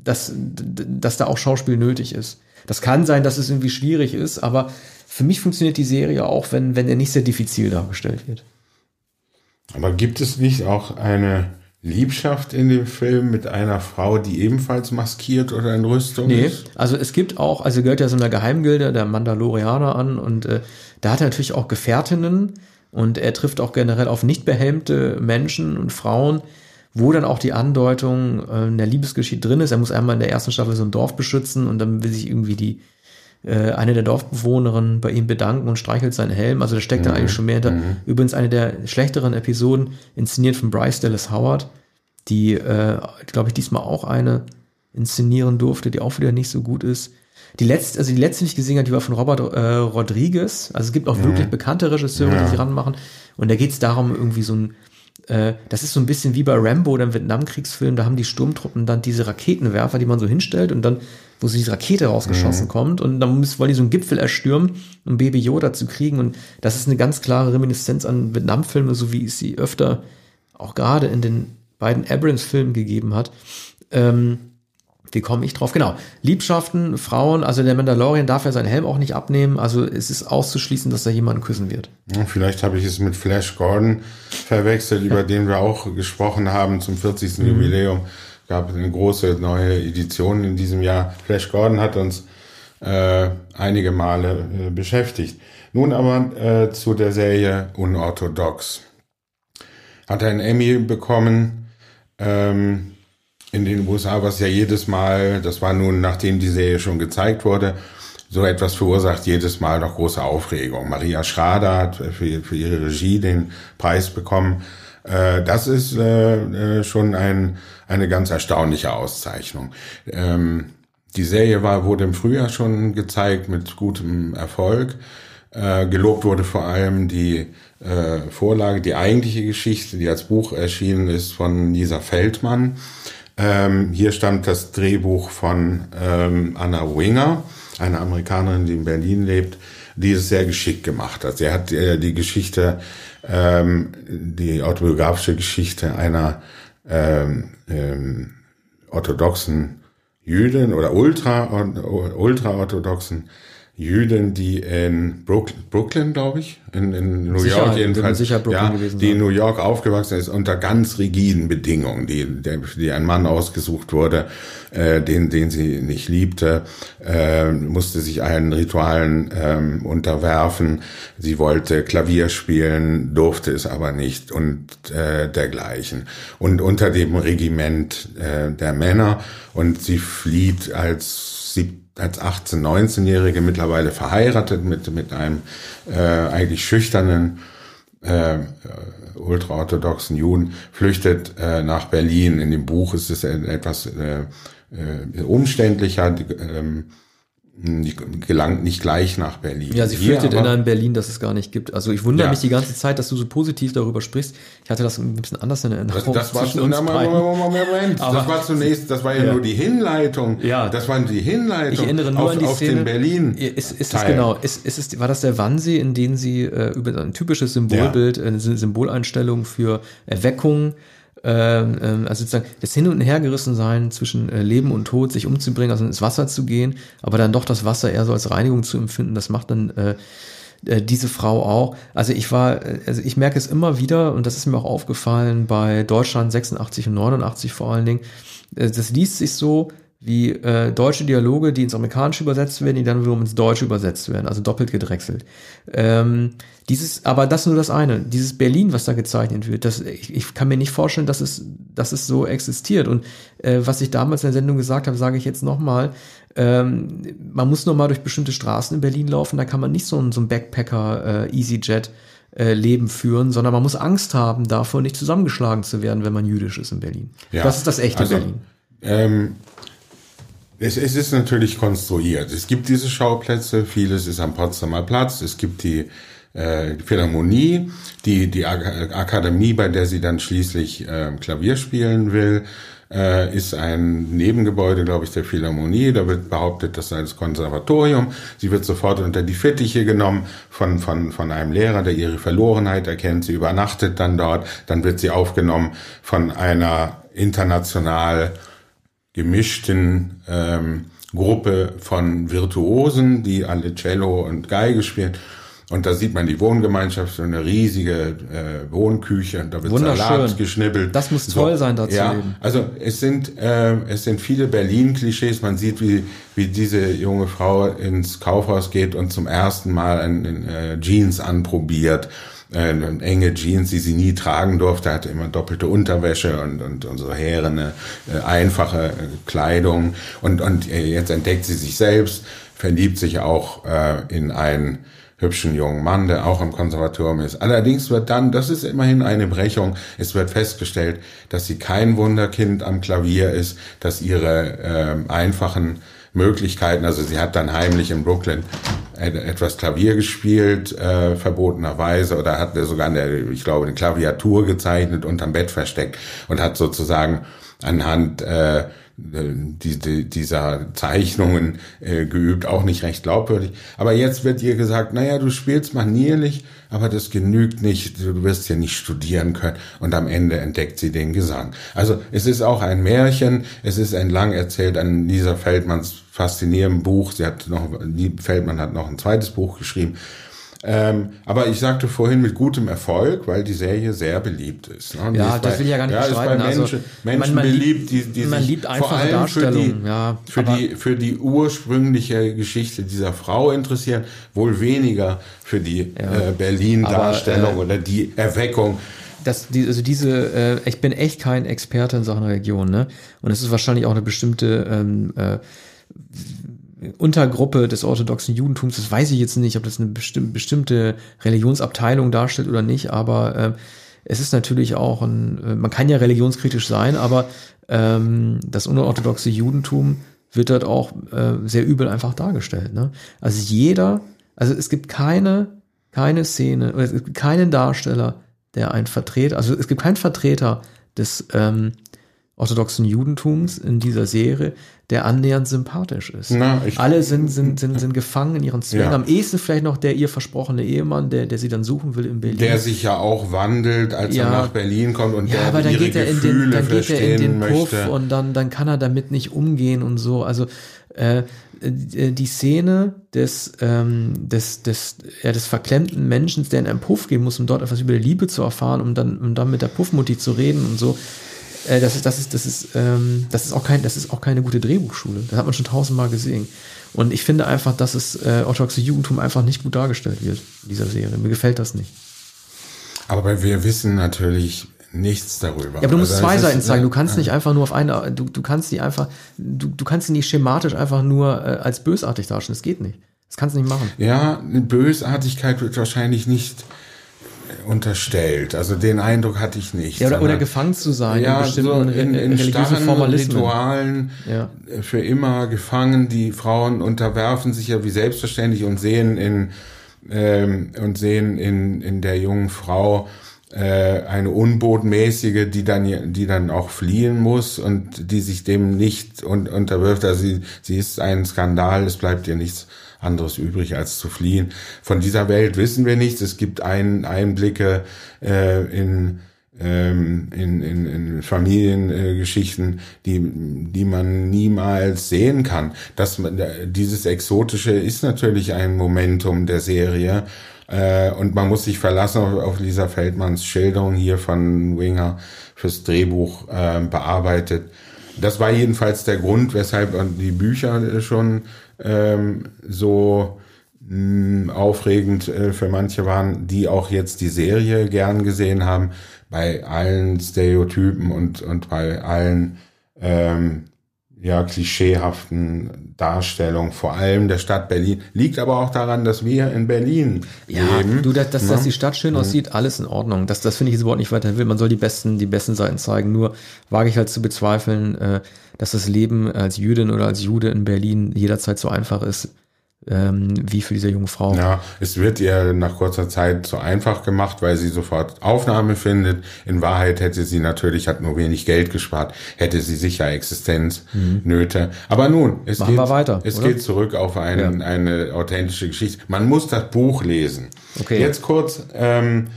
dass, dass da auch Schauspiel nötig ist. Das kann sein, dass es irgendwie schwierig ist, aber für mich funktioniert die Serie auch, wenn, wenn er nicht sehr diffizil dargestellt wird. Aber gibt es nicht auch eine Liebschaft in dem Film mit einer Frau, die ebenfalls maskiert oder in Rüstung Nee, ist? also es gibt auch, also gehört ja so einer Geheimgilde der Mandalorianer an und äh, da hat er natürlich auch Gefährtinnen und er trifft auch generell auf nicht behelmte Menschen und Frauen, wo dann auch die Andeutung äh, der Liebesgeschichte drin ist. Er muss einmal in der ersten Staffel so ein Dorf beschützen und dann will sich irgendwie die äh, eine der Dorfbewohnerinnen bei ihm bedanken und streichelt seinen Helm. Also da steckt dann eigentlich schon mehr hinter. Übrigens eine der schlechteren Episoden, inszeniert von Bryce Dallas Howard, die, äh, glaube ich, diesmal auch eine inszenieren durfte, die auch wieder nicht so gut ist. Die letzte, also die letzte, die ich gesehen habe, die war von Robert äh, Rodriguez. Also es gibt auch wirklich bekannte Regisseure, die sich ranmachen. Und da geht es darum, irgendwie so ein, äh, das ist so ein bisschen wie bei Rambo, dem Vietnamkriegsfilm, da haben die Sturmtruppen dann diese Raketenwerfer, die man so hinstellt und dann, wo so diese Rakete rausgeschossen kommt und dann müssen, wollen die so einen Gipfel erstürmen, um Baby Yoda zu kriegen. Und das ist eine ganz klare Reminiszenz an Vietnamfilme, so wie es sie öfter auch gerade in den beiden Abrams-Filmen gegeben hat. Ähm, wie komme ich drauf? Genau. Liebschaften, Frauen, also der Mandalorian darf ja seinen Helm auch nicht abnehmen. Also es ist auszuschließen, dass er jemanden küssen wird. Vielleicht habe ich es mit Flash Gordon verwechselt, über den wir auch gesprochen haben zum 40. Jubiläum. Gab eine große neue Edition in diesem Jahr. Flash Gordon hat uns äh, einige Male äh, beschäftigt. Nun aber äh, zu der Serie Unorthodox. Hat einen Emmy bekommen ähm, in den USA, was ja jedes Mal, das war nun nachdem die Serie schon gezeigt wurde, so etwas verursacht jedes Mal noch große Aufregung. Maria Schrader hat für, für ihre Regie den Preis bekommen. Äh, das ist äh, äh, schon ein, eine ganz erstaunliche Auszeichnung. Ähm, die Serie war, wurde im Frühjahr schon gezeigt mit gutem Erfolg. Äh, gelobt wurde vor allem die äh, Vorlage, die eigentliche Geschichte, die als Buch erschienen ist von Lisa Feldmann. Ähm, hier stammt das Drehbuch von ähm, Anna Winger, eine Amerikanerin, die in Berlin lebt, die es sehr geschickt gemacht hat. Sie hat äh, die Geschichte, ähm, die autobiografische Geschichte einer ähm, ähm, orthodoxen Jüdin oder ultra ultra orthodoxen Jüdin, die in Brook- Brooklyn, glaube ich, in, in New Sicher, York jedenfalls, Brooklyn ja, die in New York aufgewachsen ist unter ganz rigiden Bedingungen, die, der, die ein Mann ausgesucht wurde, äh, den, den sie nicht liebte, äh, musste sich allen Ritualen ähm, unterwerfen. Sie wollte Klavier spielen, durfte es aber nicht und äh, dergleichen. Und unter dem Regiment äh, der Männer und sie flieht als sieb als 18, 19-Jährige mittlerweile verheiratet mit, mit einem äh, eigentlich schüchternen äh, ultraorthodoxen Juden, flüchtet äh, nach Berlin. In dem Buch ist es etwas äh, äh, umständlicher. Die, ähm, die gelangt nicht gleich nach Berlin. Ja, sie flüchtet in einem Berlin, das es gar nicht gibt. Also ich wundere Ja. mich die ganze Zeit, dass du so positiv darüber sprichst. Ich hatte das ein bisschen anders in Erinnerung. Das, das war zu, na. Moment, Moment, Aber- das war zunächst, das war ja, Ja. nur die Hinleitung. Ja. Das war die Hinleitung Ich erinnere nur auf, an die auf Szene. den Berlin. Ist, ist Teil. genau? Ist, ist es, war das der Wannsee, in dem sie äh, über ein typisches Symbolbild, eine Sy- Symboleinstellung für Erweckung, ähm, ähm, also sozusagen das Hin- und Hergerissensein zwischen äh, Leben und Tod, sich umzubringen, also ins Wasser zu gehen, aber dann doch das Wasser eher so als Reinigung zu empfinden, das macht dann äh, äh, diese Frau auch. Also ich war, äh, also ich merke es immer wieder und das ist mir auch aufgefallen bei Deutschland 86 und 89 vor allen Dingen. Äh, das liest sich so, wie äh, deutsche Dialoge, die ins Amerikanische übersetzt werden, die dann wiederum ins Deutsche übersetzt werden, also doppelt gedrechselt. Ähm, dieses, aber das nur das eine. Dieses Berlin, was da gezeichnet wird, das, ich, ich kann mir nicht vorstellen, dass es, dass es so existiert. Und äh, was ich damals in der Sendung gesagt habe, sage ich jetzt nochmal. Ähm, man muss nur mal durch bestimmte Straßen in Berlin laufen, da kann man nicht so ein, so ein Backpacker äh, EasyJet äh, Leben führen, sondern man muss Angst haben, davor nicht zusammengeschlagen zu werden, wenn man jüdisch ist in Berlin. Ja, das ist das echte also, Berlin. Ähm es, es ist natürlich konstruiert. Es gibt diese Schauplätze, vieles ist am Potsdamer Platz, es gibt die äh, Philharmonie, die, die Akademie, bei der sie dann schließlich äh, Klavier spielen will, äh, ist ein Nebengebäude, glaube ich, der Philharmonie. Da wird behauptet, das sei das Konservatorium. Sie wird sofort unter die Fittiche genommen von, von, von einem Lehrer, der ihre Verlorenheit erkennt. Sie übernachtet dann dort. Dann wird sie aufgenommen von einer international gemischten ähm, Gruppe von Virtuosen, die alle Cello und Geige spielen. Und da sieht man die Wohngemeinschaft, so eine riesige äh, Wohnküche, da wird Salat geschnibbelt. Das muss toll so, sein, dazu ja, leben. Also es sind äh, es sind viele Berlin-Klischees. Man sieht, wie wie diese junge Frau ins Kaufhaus geht und zum ersten Mal ein, ein, äh, Jeans anprobiert äh, enge Jeans, die sie nie tragen durfte, hatte immer doppelte Unterwäsche und, und, und so härene, äh, einfache äh, Kleidung. Und, und äh, jetzt entdeckt sie sich selbst, verliebt sich auch äh, in einen hübschen jungen Mann, der auch im Konservatorium ist. Allerdings wird dann, das ist immerhin eine Brechung, es wird festgestellt, dass sie kein Wunderkind am Klavier ist, dass ihre äh, einfachen Möglichkeiten. Also sie hat dann heimlich in Brooklyn etwas Klavier gespielt, äh, verbotenerweise, oder hat sogar eine, ich glaube, eine Klaviatur gezeichnet unterm Bett versteckt und hat sozusagen anhand äh, die, die, dieser Zeichnungen äh, geübt, auch nicht recht glaubwürdig. Aber jetzt wird ihr gesagt, naja, du spielst manierlich, aber das genügt nicht, du wirst ja nicht studieren können. Und am Ende entdeckt sie den Gesang. Also es ist auch ein Märchen, es ist ein lang erzählt an Lisa Feldmanns faszinierendem Buch. Sie hat noch, Feldmann hat noch ein zweites Buch geschrieben. Ähm, aber ich sagte vorhin mit gutem Erfolg, weil die Serie sehr beliebt ist. Ne? Ja, ist das bei, will ich ja gar nicht ja, bestreiten. Menschen, also, Menschen man, man beliebt, die, die man sich liebt vor allem für die, ja, für, die, für die ursprüngliche Geschichte dieser Frau interessieren, wohl weniger für die ja, äh, Berlin-Darstellung äh, oder die Erweckung das, die, also diese, äh, ich bin echt kein Experte in Sachen Religion, ne? Und es ist wahrscheinlich auch eine bestimmte ähm, äh, Untergruppe des orthodoxen Judentums, das weiß ich jetzt nicht, ob das eine bestimm bestimmte Religionsabteilung darstellt oder nicht, aber äh, es ist natürlich auch ein, äh, man kann ja religionskritisch sein, aber ähm, das unorthodoxe Judentum wird dort auch äh, sehr übel einfach dargestellt. Ne? Also jeder, also es gibt keine, keine Szene, es gibt keinen Darsteller, der ein Vertreter, also es gibt keinen Vertreter des ähm, orthodoxen Judentums in dieser Serie, der annähernd sympathisch ist. Na, Alle sind, sind, sind, sind gefangen in ihren Zwängen. Ja. Am ehesten vielleicht noch der ihr versprochene Ehemann, der, der sie dann suchen will in Berlin. Der sich ja auch wandelt, als ja. er nach Berlin kommt und ja, der aber dann ihre geht er in den, dann geht er in den Puff möchte. und dann, dann kann er damit nicht umgehen und so. Also äh, die Szene des, ähm, des, des, ja, des verklemmten Menschen, der in einen Puff gehen muss, um dort etwas über die Liebe zu erfahren, um dann, um dann mit der Puffmutti zu reden und so, äh, das ist, das ist, das ist, ähm, das ist auch kein, das ist auch keine gute Drehbuchschule. Das hat man schon tausendmal gesehen. Und ich finde einfach, dass es äh, orthodoxe Judentum einfach nicht gut dargestellt wird in dieser Serie. Mir gefällt das nicht. Aber wir wissen natürlich nichts darüber. Ja, aber du musst also, zwei Seiten zeigen. Du kannst nicht einfach nur auf eine, du, du kannst die einfach, du, du kannst sie nicht schematisch einfach nur äh, als bösartig darstellen. Das geht nicht. Das kannst du nicht machen. Ja, eine Bösartigkeit wird wahrscheinlich nicht unterstellt. Also den Eindruck hatte ich nicht. Ja, oder, oder gefangen zu sein ja, in bestimmten so in, in starren Ritualen ja. für immer gefangen. Die Frauen unterwerfen sich ja wie selbstverständlich und sehen in ähm, und sehen in in der jungen Frau äh, eine unbotmäßige, die dann die dann auch fliehen muss und die sich dem nicht un unterwirft. Also sie sie ist ein Skandal. Es bleibt ihr nichts anderes übrig, als zu fliehen. Von dieser Welt wissen wir nichts. Es gibt ein, Einblicke äh, in ähm, in, in, in Familiengeschichten, die, die man niemals sehen kann. Das, dieses Exotische ist natürlich ein Momentum der Serie. Äh, und man muss sich verlassen auf, auf Lisa Feldmanns Schilderung hier von Winger fürs Drehbuch äh, bearbeitet. Das war jedenfalls der Grund, weshalb die Bücher schon ähm, so mh, aufregend äh, für manche waren, die auch jetzt die Serie gern gesehen haben bei allen Stereotypen und, und bei allen ähm, ja, klischeehaften Darstellungen, vor allem der Stadt Berlin. Liegt aber auch daran, dass wir in Berlin ja, leben. Du, dass, dass, ja. dass die Stadt schön aussieht, alles in Ordnung. Das, das finde ich jetzt überhaupt nicht weiter will. Man soll die besten, die besten Seiten zeigen. Nur wage ich halt zu bezweifeln, äh, dass das Leben als Jüdin oder als Jude in Berlin jederzeit so einfach ist ähm, wie für diese junge Frau. Ja, es wird ihr nach kurzer Zeit zu einfach gemacht, weil sie sofort Aufnahme findet. In Wahrheit hätte sie natürlich, hat nur wenig Geld gespart, hätte sie sicher Existenznöte. Mhm. Aber nun, es, Machen geht, weiter, es geht zurück auf einen, ja. eine authentische Geschichte. Man muss das Buch lesen. Okay. Jetzt kurz ähm,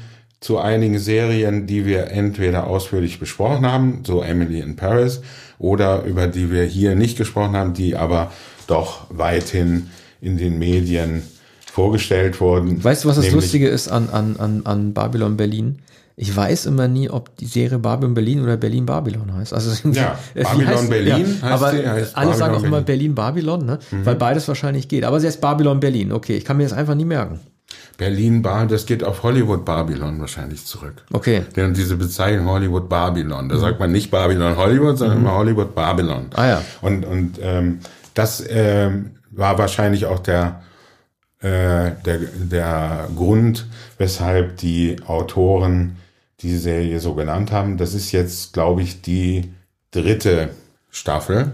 zu einigen Serien, die wir entweder ausführlich besprochen haben, so Emily in Paris, oder über die wir hier nicht gesprochen haben, die aber doch weithin in den Medien vorgestellt wurden. Weißt du, was das Lustige ist an, an, an, an Babylon Berlin? Ich weiß immer nie, ob die Serie Babylon Berlin oder Berlin Babylon heißt. Also ja, Babylon heißt, Berlin ja, heißt aber die, heißt alle Babylon sagen auch immer Berlin Babylon, ne? Mhm. weil beides wahrscheinlich geht. Aber sie heißt Babylon Berlin. Okay, ich kann mir das einfach nie merken. Berlin Bar, das geht auf Hollywood Babylon wahrscheinlich zurück. Okay. Denn diese Bezeichnung Hollywood Babylon, da mhm. sagt man nicht Babylon Hollywood, sondern mhm. immer Hollywood Babylon. Ah ja. Und und ähm, das ähm, war wahrscheinlich auch der, äh, der, der Grund, weshalb die Autoren die Serie so genannt haben. Das ist jetzt, glaube ich, die dritte Staffel.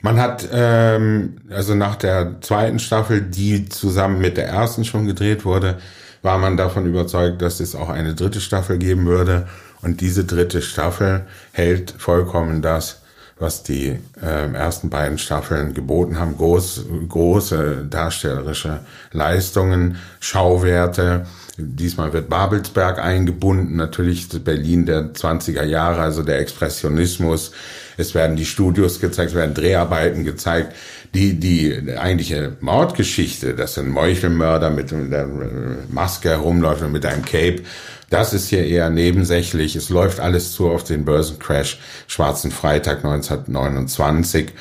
Man hat ähm, also nach der zweiten Staffel, die zusammen mit der ersten schon gedreht wurde, war man davon überzeugt, dass es auch eine dritte Staffel geben würde. Und diese dritte Staffel hält vollkommen das, was die äh, ersten beiden Staffeln geboten haben. Groß, große darstellerische Leistungen, Schauwerte. Diesmal wird Babelsberg eingebunden, natürlich Berlin der 20er Jahre, also der Expressionismus. Es werden die Studios gezeigt, es werden Dreharbeiten gezeigt. Die, die eigentliche Mordgeschichte, dass ein Meuchelmörder mit der Maske herumläuft und mit einem Cape, das ist hier eher nebensächlich. Es läuft alles zu auf den Börsencrash Schwarzen Freitag 1929.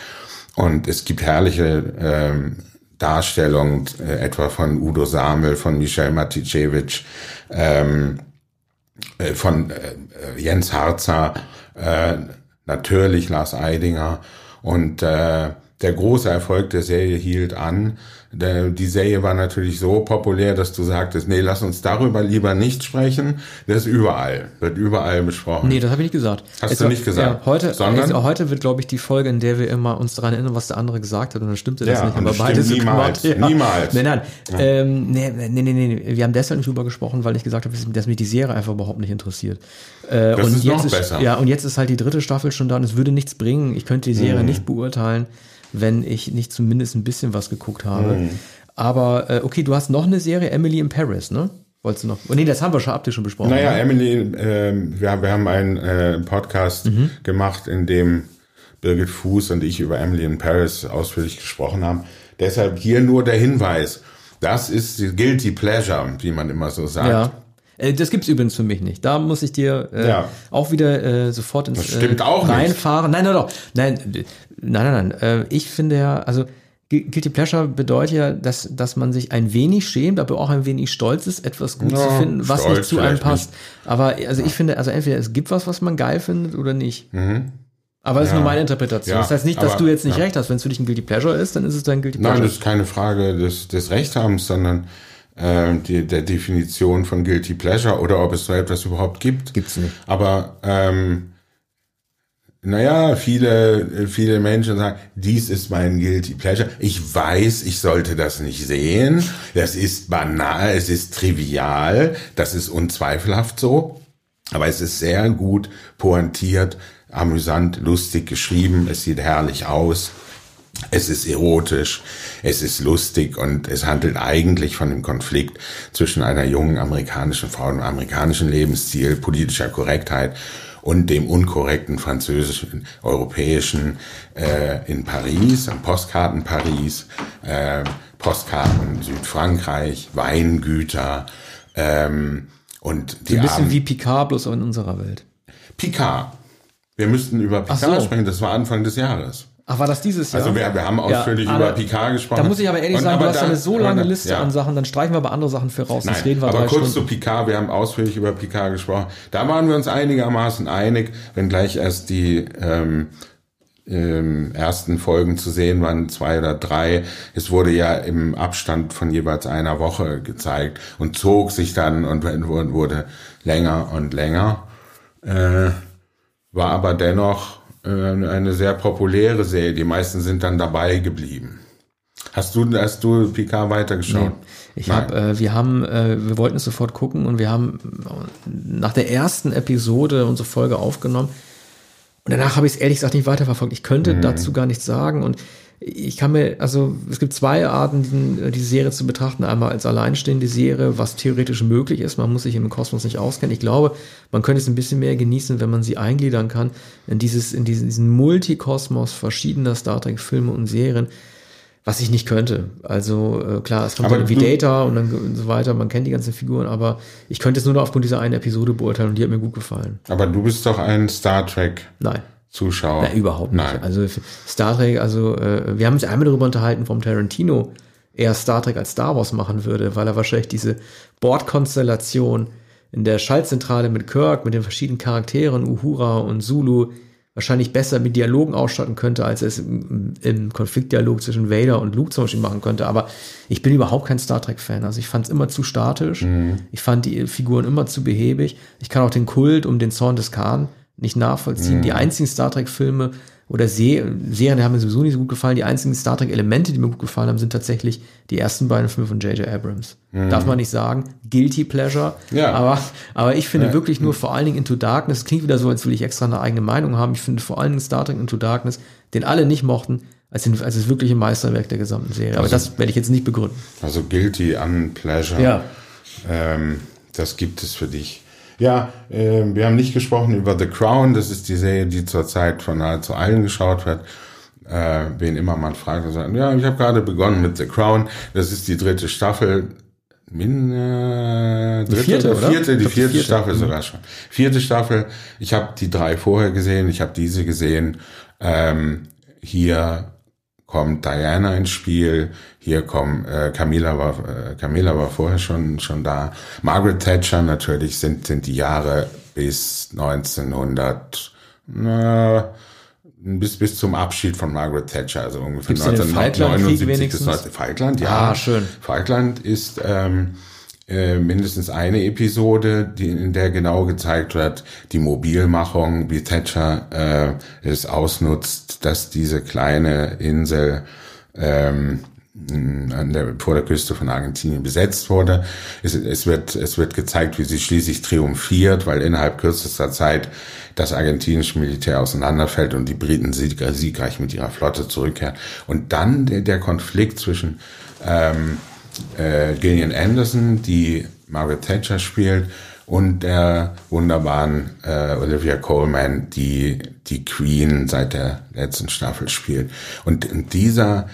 Und es gibt herrliche ähm, Darstellungen, äh, etwa von Udo Samel, von Michel Maticevic, ähm, äh, von äh, Jens Harzer, äh, natürlich Lars Eidinger. Und äh, der große Erfolg der Serie hielt an die Serie war natürlich so populär, dass du sagtest, nee, lass uns darüber lieber nicht sprechen. Das ist überall, wird überall besprochen. Nee, das habe ich nicht gesagt. Hast es du nicht gesagt? Ja, heute, Sondern? Also heute wird, glaube ich, die Folge, in der wir immer uns daran erinnern, was der andere gesagt hat, und dann stimmte das ja, nicht. Aber beide so niemals, ja. niemals. Nein, nein, ja. ähm, nee, nee, nee, nee, wir haben deshalb nicht drüber gesprochen, weil ich gesagt habe, dass mich die Serie einfach überhaupt nicht interessiert. Äh, das und ist jetzt noch ist, besser. Ja, und jetzt ist halt die dritte Staffel schon da und es würde nichts bringen. Ich könnte die Serie mhm. nicht beurteilen wenn ich nicht zumindest ein bisschen was geguckt habe. Mhm. Aber äh, okay, du hast noch eine Serie, Emily in Paris, ne? Wolltest du noch? Oh nee, das haben wir schon optisch schon besprochen. Naja, ne? Emily, äh, wir, wir haben einen äh, Podcast mhm. gemacht, in dem Birgit Fuß und ich über Emily in Paris ausführlich gesprochen haben. Deshalb hier nur der Hinweis. Das ist Guilty Pleasure, wie man immer so sagt. Ja. Äh, das gibt's übrigens für mich nicht. Da muss ich dir äh, ja. auch wieder äh, sofort ins äh, reinfahren. Nein, nein, nein, nein, nein, nein, nein. Äh, ich finde ja, also Guilty Pleasure bedeutet ja, dass, dass man sich ein wenig schämt, aber auch ein wenig stolz ist, etwas gut ja, zu finden, was nicht zu einem passt. Nicht. Aber also ich finde, also entweder es gibt was, was man geil findet oder nicht. Mhm. Aber das ja. ist nur meine Interpretation. Ja, das heißt nicht, dass aber, du jetzt nicht recht hast. Wenn es für dich ein Guilty Pleasure ist, dann ist es dein Guilty Pleasure. Nein, das ist keine Frage des, des Rechthabens, sondern äh, die, der Definition von Guilty Pleasure oder ob es so etwas überhaupt gibt. Gibt's nicht. Aber ähm, naja, viele, viele Menschen sagen, dies ist mein Guilty Pleasure. Ich weiß, ich sollte das nicht sehen. Das ist banal, es ist trivial, das ist unzweifelhaft so. Aber es ist sehr gut pointiert, amüsant, lustig geschrieben, es sieht herrlich aus. Es ist erotisch, es ist lustig und es handelt eigentlich von dem Konflikt zwischen einer jungen amerikanischen Frau und amerikanischen Lebensstil, politischer Korrektheit und dem unkorrekten französischen, europäischen äh, in Paris, am Postkarten Paris, äh, Postkarten Südfrankreich, Weingüter ähm, und die so ein bisschen Abend wie Picard, bloß in unserer Welt. Picard. Wir müssten über Picard so. sprechen, das war Anfang des Jahres. Ach, war das dieses Jahr? Also wir, wir haben ausführlich ja, über Picard gesprochen. Da muss ich aber ehrlich und, sagen, aber du hast dann, eine so lange Liste ja. an Sachen, dann streichen wir aber andere Sachen für raus. Nein, das reden wir aber kurz Stunden. zu Picard, wir haben ausführlich über Picard gesprochen. Da waren wir uns einigermaßen einig, wenn gleich erst die ähm, ähm, ersten Folgen zu sehen waren, zwei oder drei. Es wurde ja im Abstand von jeweils einer Woche gezeigt und zog sich dann und wurde länger und länger. Äh, war aber dennoch eine sehr populäre Serie. Die meisten sind dann dabei geblieben. Hast du, hast du Picard weitergeschaut? Nee. Ich habe, äh, wir haben, äh, wir wollten es sofort gucken und wir haben nach der ersten Episode unsere Folge aufgenommen. Und danach habe ich es ehrlich gesagt nicht weiterverfolgt. Ich könnte mhm. dazu gar nichts sagen. Und ich kann mir, also es gibt zwei Arten, die, die Serie zu betrachten. Einmal als alleinstehende Serie, was theoretisch möglich ist. Man muss sich im Kosmos nicht auskennen. Ich glaube, man könnte es ein bisschen mehr genießen, wenn man sie eingliedern kann in dieses, in diesen, diesen Multikosmos verschiedener Star Trek Filme und Serien. Was ich nicht könnte. Also äh, klar, es kommt dann wie Data und dann und so weiter, man kennt die ganzen Figuren, aber ich könnte es nur noch aufgrund dieser einen Episode beurteilen und die hat mir gut gefallen. Aber du bist doch ein Star Trek. Nein. Zuschauer. Nein, überhaupt nicht. Nein. Also Star Trek, also äh, wir haben uns einmal darüber unterhalten, warum Tarantino eher Star Trek als Star Wars machen würde, weil er wahrscheinlich diese Bordkonstellation in der Schaltzentrale mit Kirk, mit den verschiedenen Charakteren, Uhura und Zulu, wahrscheinlich besser mit Dialogen ausstatten könnte, als es im, im, Konfliktdialog zwischen Vader und Luke zum Beispiel machen könnte. Aber ich bin überhaupt kein Star Trek-Fan. Also ich fand es immer zu statisch. Mhm. Ich fand die Figuren immer zu behäbig. Ich kann auch den Kult um den Zorn des Khan nicht nachvollziehen. Mhm. Die einzigen Star Trek-Filme oder Se Serien haben mir sowieso nicht so gut gefallen. Die einzigen Star Trek-Elemente, die mir gut gefallen haben, sind tatsächlich die ersten beiden Filme von J.J. Abrams. Mhm. Darf man nicht sagen. Guilty Pleasure. Ja. Aber, aber ich finde ja. wirklich nur vor allen Dingen Into Darkness, klingt wieder so, als will ich extra eine eigene Meinung haben. Ich finde vor allen Dingen Star Trek Into Darkness, den alle nicht mochten, als, den, als das wirkliche Meisterwerk der gesamten Serie. Aber also, das werde ich jetzt nicht begründen. Also Guilty an Pleasure. Ja. Ähm, das gibt es für dich. Ja, äh, wir haben nicht gesprochen über The Crown. Das ist die Serie, die zurzeit von nahezu allen geschaut wird. Äh, wen immer man fragt, sagt, ja, ich habe gerade begonnen mit The Crown. Das ist die dritte Staffel. Min, äh, dritte, die vierte, oder? vierte, die vierte, vierte Staffel mhm. sogar schon. Vierte Staffel. Ich habe die drei vorher gesehen. Ich habe diese gesehen. Ähm, hier kommt Diana ins Spiel, hier kommt äh, Camilla war äh, Camilla war vorher schon schon da. Margaret Thatcher natürlich sind sind die Jahre bis 1900 na, bis bis zum Abschied von Margaret Thatcher, also ungefähr 1979 bis 19 Falkland, ja. Ah, schön. Falkland ist ähm, äh, mindestens eine Episode, die, in der genau gezeigt wird, die Mobilmachung, wie Thatcher äh, es ausnutzt, dass diese kleine Insel ähm, an der, vor der Küste von Argentinien besetzt wurde. Es, es, wird, es wird gezeigt, wie sie schließlich triumphiert, weil innerhalb kürzester Zeit das argentinische Militär auseinanderfällt und die Briten sieg, siegreich mit ihrer Flotte zurückkehren. Und dann der, der Konflikt zwischen ähm, äh, Gillian Anderson, die Margaret Thatcher spielt, und der wunderbaren äh, Olivia Coleman, die die Queen seit der letzten Staffel spielt. Und in dieser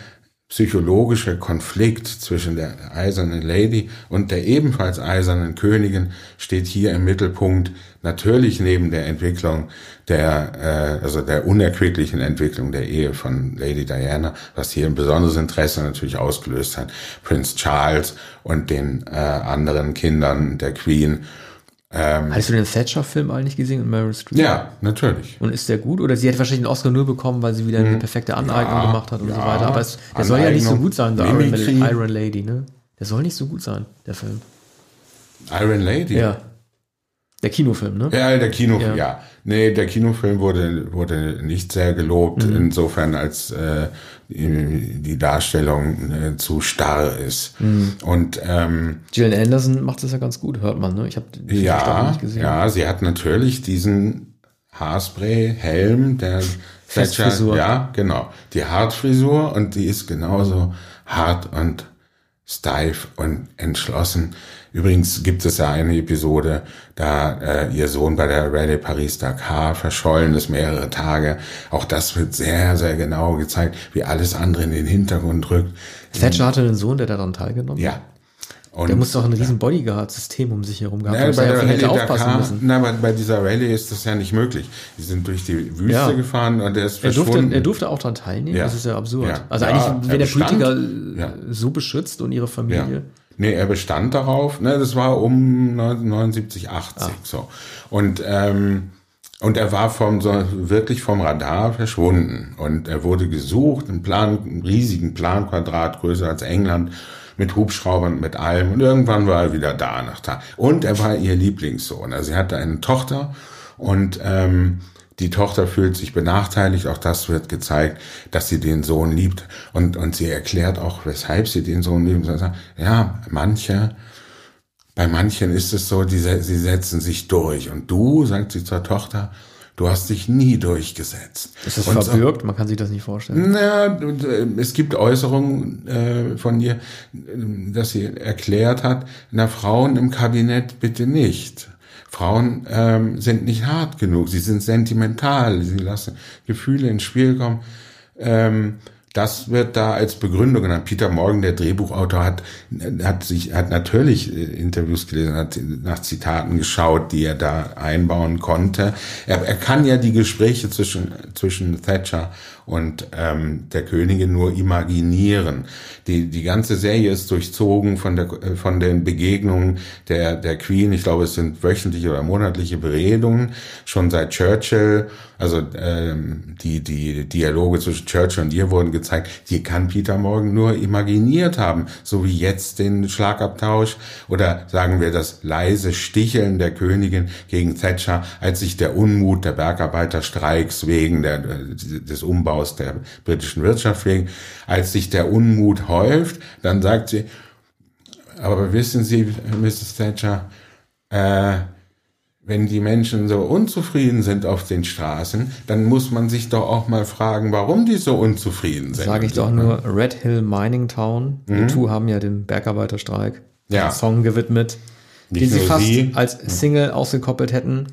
psychologische Konflikt zwischen der eisernen Lady und der ebenfalls eisernen Königin steht hier im Mittelpunkt, natürlich neben der Entwicklung der, äh, also der unerquicklichen Entwicklung der Ehe von Lady Diana, was hier ein besonderes Interesse natürlich ausgelöst hat, Prince Charles und den äh, anderen Kindern der Queen ähm, Hast du den Thatcher-Film eigentlich gesehen mit Meryl Streep? Ja, natürlich. Und ist der gut? Oder sie hat wahrscheinlich den Oscar nur bekommen, weil sie wieder eine hm. perfekte Aneignung ja, gemacht hat und ja, so weiter. Aber es, der soll ja nicht so gut sein, der Iron, Iron Lady, ne? Der soll nicht so gut sein, der Film. Iron Lady? Ja. Der Kinofilm, ne? Ja, der Kinofilm, ja. ja. Nee, der Kinofilm wurde, wurde nicht sehr gelobt, mhm. insofern als äh, die Darstellung äh, zu starr ist. Mhm. Und ähm, Jill Anderson macht das ja ganz gut, hört man, ne? Ich habe ja, nicht gesehen. Ja, sie hat natürlich diesen Haarspray, Helm, der Festfrisur. ja, genau, die Hartfrisur und die ist genauso hart und steif und entschlossen. Übrigens gibt es ja eine Episode, da äh, ihr Sohn bei der Rallye Paris-Dakar verschollen ist mehrere Tage. Auch das wird sehr, sehr genau gezeigt, wie alles andere in den Hintergrund rückt. Thatcher hatte einen Sohn, der daran teilgenommen hat. Ja. Und Der muss doch ein riesen Bodyguard-System um sich herum gehabt Ja, haben. bei der dass er Rallye hätte aufpassen Dakar, müssen. na, bei, bei dieser Rallye ist das ja nicht möglich. Die sind durch die Wüste Ja. gefahren und der ist Er verschwunden. durfte, er durfte auch daran teilnehmen, Ja. das ist ja absurd. Ja. Also Ja, eigentlich, er wenn der. Politiker Ja. so beschützt und ihre Ja. Familie. Nee, er bestand darauf, ne, das war um 79, 80, Ah. so. Und, ähm, und er war vom, so, wirklich vom Radar verschwunden. Und er wurde gesucht, ein Plan, einen riesigen Planquadrat, größer als England, mit Hubschraubern, mit allem. Und irgendwann war er wieder da nach Tag. Und er war ihr Lieblingssohn. Also sie hatte eine Tochter und, ähm, die Tochter fühlt sich benachteiligt, auch das wird gezeigt, dass sie den Sohn liebt. Und, und sie erklärt auch, weshalb sie den Sohn liebt. Ja, manche, bei manchen ist es so, die, sie setzen sich durch. Und du, sagt sie zur Tochter, du hast dich nie durchgesetzt. Ist das und so- verbürgt? Man kann sich das nicht vorstellen. na, und, äh, es gibt Äußerungen äh, von ihr, dass sie erklärt hat, na Frauen im Kabinett bitte nicht. Frauen ähm, sind nicht hart genug, sie sind sentimental, sie lassen Gefühle ins Spiel kommen. Ähm, das wird da als Begründung genannt. Peter Morgan, der Drehbuchautor, hat, hat sich, hat natürlich äh, Interviews gelesen, hat nach Zitaten geschaut, die er da einbauen konnte. Er, er kann ja die Gespräche zwischen, zwischen Thatcher und ähm, der Königin nur imaginieren. Die, die ganze Serie ist durchzogen von, der, äh, von den Begegnungen der, der Queen. Ich glaube, es sind wöchentliche oder monatliche Beredungen, schon seit Churchill. Also ähm, die, die Dialoge zwischen Churchill und ihr wurden gezeigt. Die kann Peter Morgan nur imaginiert haben, so wie jetzt den Schlagabtausch oder sagen wir das leise Sticheln der Königin gegen Thatcher, als sich der Unmut der Bergarbeiterstreiks wegen der, des Umbaus der britischen Wirtschaft wegen, als sich der Unmut häuft, dann sagt sie, aber wissen Sie, Mrs. Thatcher, äh, wenn die Menschen so unzufrieden sind auf den Straßen, dann muss man sich doch auch mal fragen, warum die so unzufrieden sind. Sage ich doch nur Red Hill Mining Town. Die Two haben ja dem Bergarbeiterstreik Mhm. Ja. einen Song gewidmet, Nicht den sie fast sie. als Single ausgekoppelt hätten,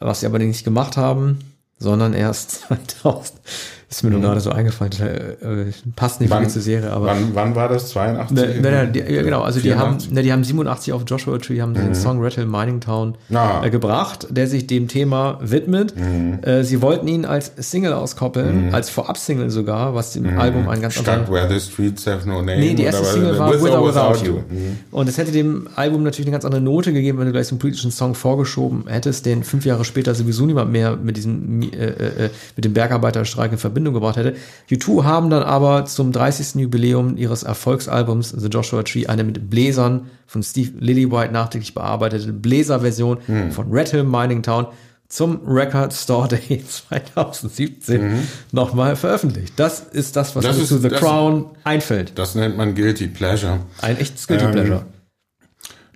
was sie aber nicht gemacht haben, sondern erst 2000. Ist mir nur gerade so eingefallen. Äh, äh, passt nicht Mhm. Wann- wirklich zur Serie, aber wann, wann war das? 82? Ne, ne, ne, die, ja, genau, also die haben, 84? ne, die haben 87 auf Joshua Tree, haben den Song Hill Mining Town Ah. äh, gebracht, der sich dem Thema widmet. Äh, sie wollten ihn als Single auskoppeln, als Vorab-Single sogar, was dem Album ein ganz Statt. Where the Streets Have No Name? Nee, die erste Single war With or Without Without You. Mhm. Und es hätte dem Album natürlich eine ganz andere Note gegeben, wenn du gleich so einen politischen Song vorgeschoben hättest, den fünf Jahre später sowieso niemand mehr mit diesem äh, äh, mit dem Bergarbeiterstreik in Verbindung gebracht hätte. U2 haben dann aber zum 30. Jubiläum ihres Erfolgsalbums The Joshua Tree eine mit Bläsern von Steve Lillywhite nachträglich bearbeitete Bläserversion von Red Hill Mining Town zum Record Store Day 2017 nochmal veröffentlicht. Das ist das, was Das mir ist- zu The Crown einfällt. Das nennt man Guilty Pleasure. Ein echtes Guilty Ähm, Pleasure.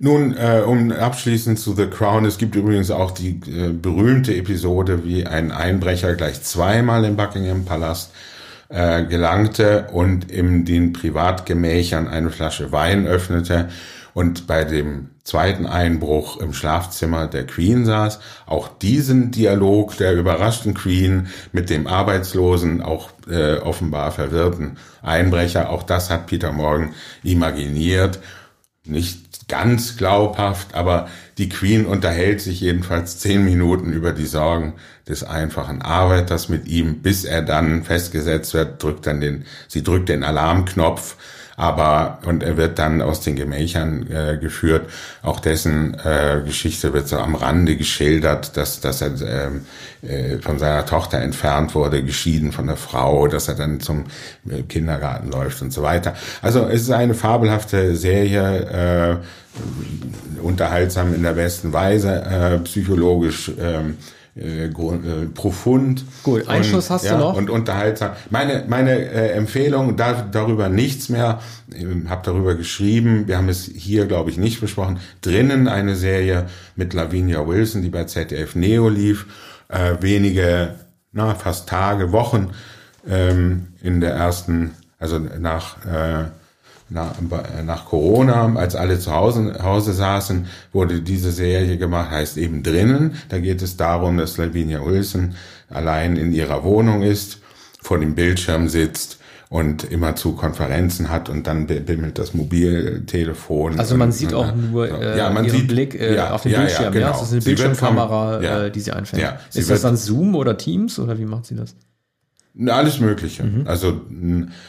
Nun, äh, um abschließend zu The Crown, es gibt übrigens auch die äh, berühmte Episode, wie ein Einbrecher gleich zweimal im Buckingham Palast äh, gelangte und in den Privatgemächern eine Flasche Wein öffnete und bei dem zweiten Einbruch im Schlafzimmer der Queen saß. Auch diesen Dialog der überraschten Queen mit dem arbeitslosen, auch äh, offenbar verwirrten Einbrecher, auch das hat Peter Morgan imaginiert nicht ganz glaubhaft, aber die Queen unterhält sich jedenfalls zehn Minuten über die Sorgen des einfachen Arbeiters mit ihm, bis er dann festgesetzt wird, drückt dann den, sie drückt den Alarmknopf, aber und er wird dann aus den Gemächern äh, geführt. Auch dessen äh, Geschichte wird so am Rande geschildert, dass dass er ähm, äh, von seiner Tochter entfernt wurde, geschieden von der Frau, dass er dann zum äh, Kindergarten läuft und so weiter. Also es ist eine fabelhafte Serie, äh, unterhaltsam in der besten Weise, äh, psychologisch ähm, äh, äh, profund. Gut, Einschuss und, hast ja, du noch. Und unterhaltsam. Meine, meine äh, Empfehlung, da, darüber nichts mehr, ich habe darüber geschrieben, wir haben es hier, glaube ich, nicht besprochen, drinnen eine Serie mit Lavinia Wilson, die bei ZDF Neo lief, äh, wenige, na, fast Tage, Wochen ähm, in der ersten, also nach äh, nach, nach Corona, als alle zu Hause, Hause saßen, wurde diese Serie gemacht, heißt eben drinnen. Da geht es darum, dass Lavinia Wilson allein in ihrer Wohnung ist, vor dem Bildschirm sitzt und immer zu Konferenzen hat und dann bimmelt das Mobiltelefon. Also man sieht auch nur äh, ja, man ihren sieht, Blick äh, ja, auf den ja, Bildschirm. Ja, genau. ja, das ist eine Bildschirmkamera, vom, äh, die sie einfängt. Ja, sie ist das dann Zoom oder Teams oder wie macht sie das? Alles Mögliche. Mhm. Also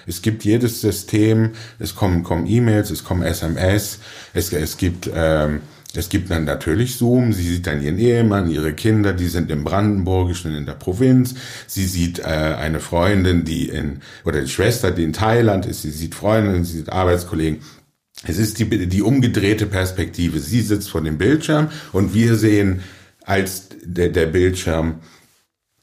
es gibt jedes System, es kommen kommen E-Mails, es kommen SMS, es, es gibt ähm, es gibt dann natürlich Zoom, sie sieht dann ihren Ehemann, ihre Kinder, die sind im Brandenburgischen in der Provinz. Sie sieht äh, eine Freundin, die in, oder die Schwester, die in Thailand ist, sie sieht Freundinnen, sie sieht Arbeitskollegen. Es ist die, die umgedrehte Perspektive. Sie sitzt vor dem Bildschirm und wir sehen als der, der Bildschirm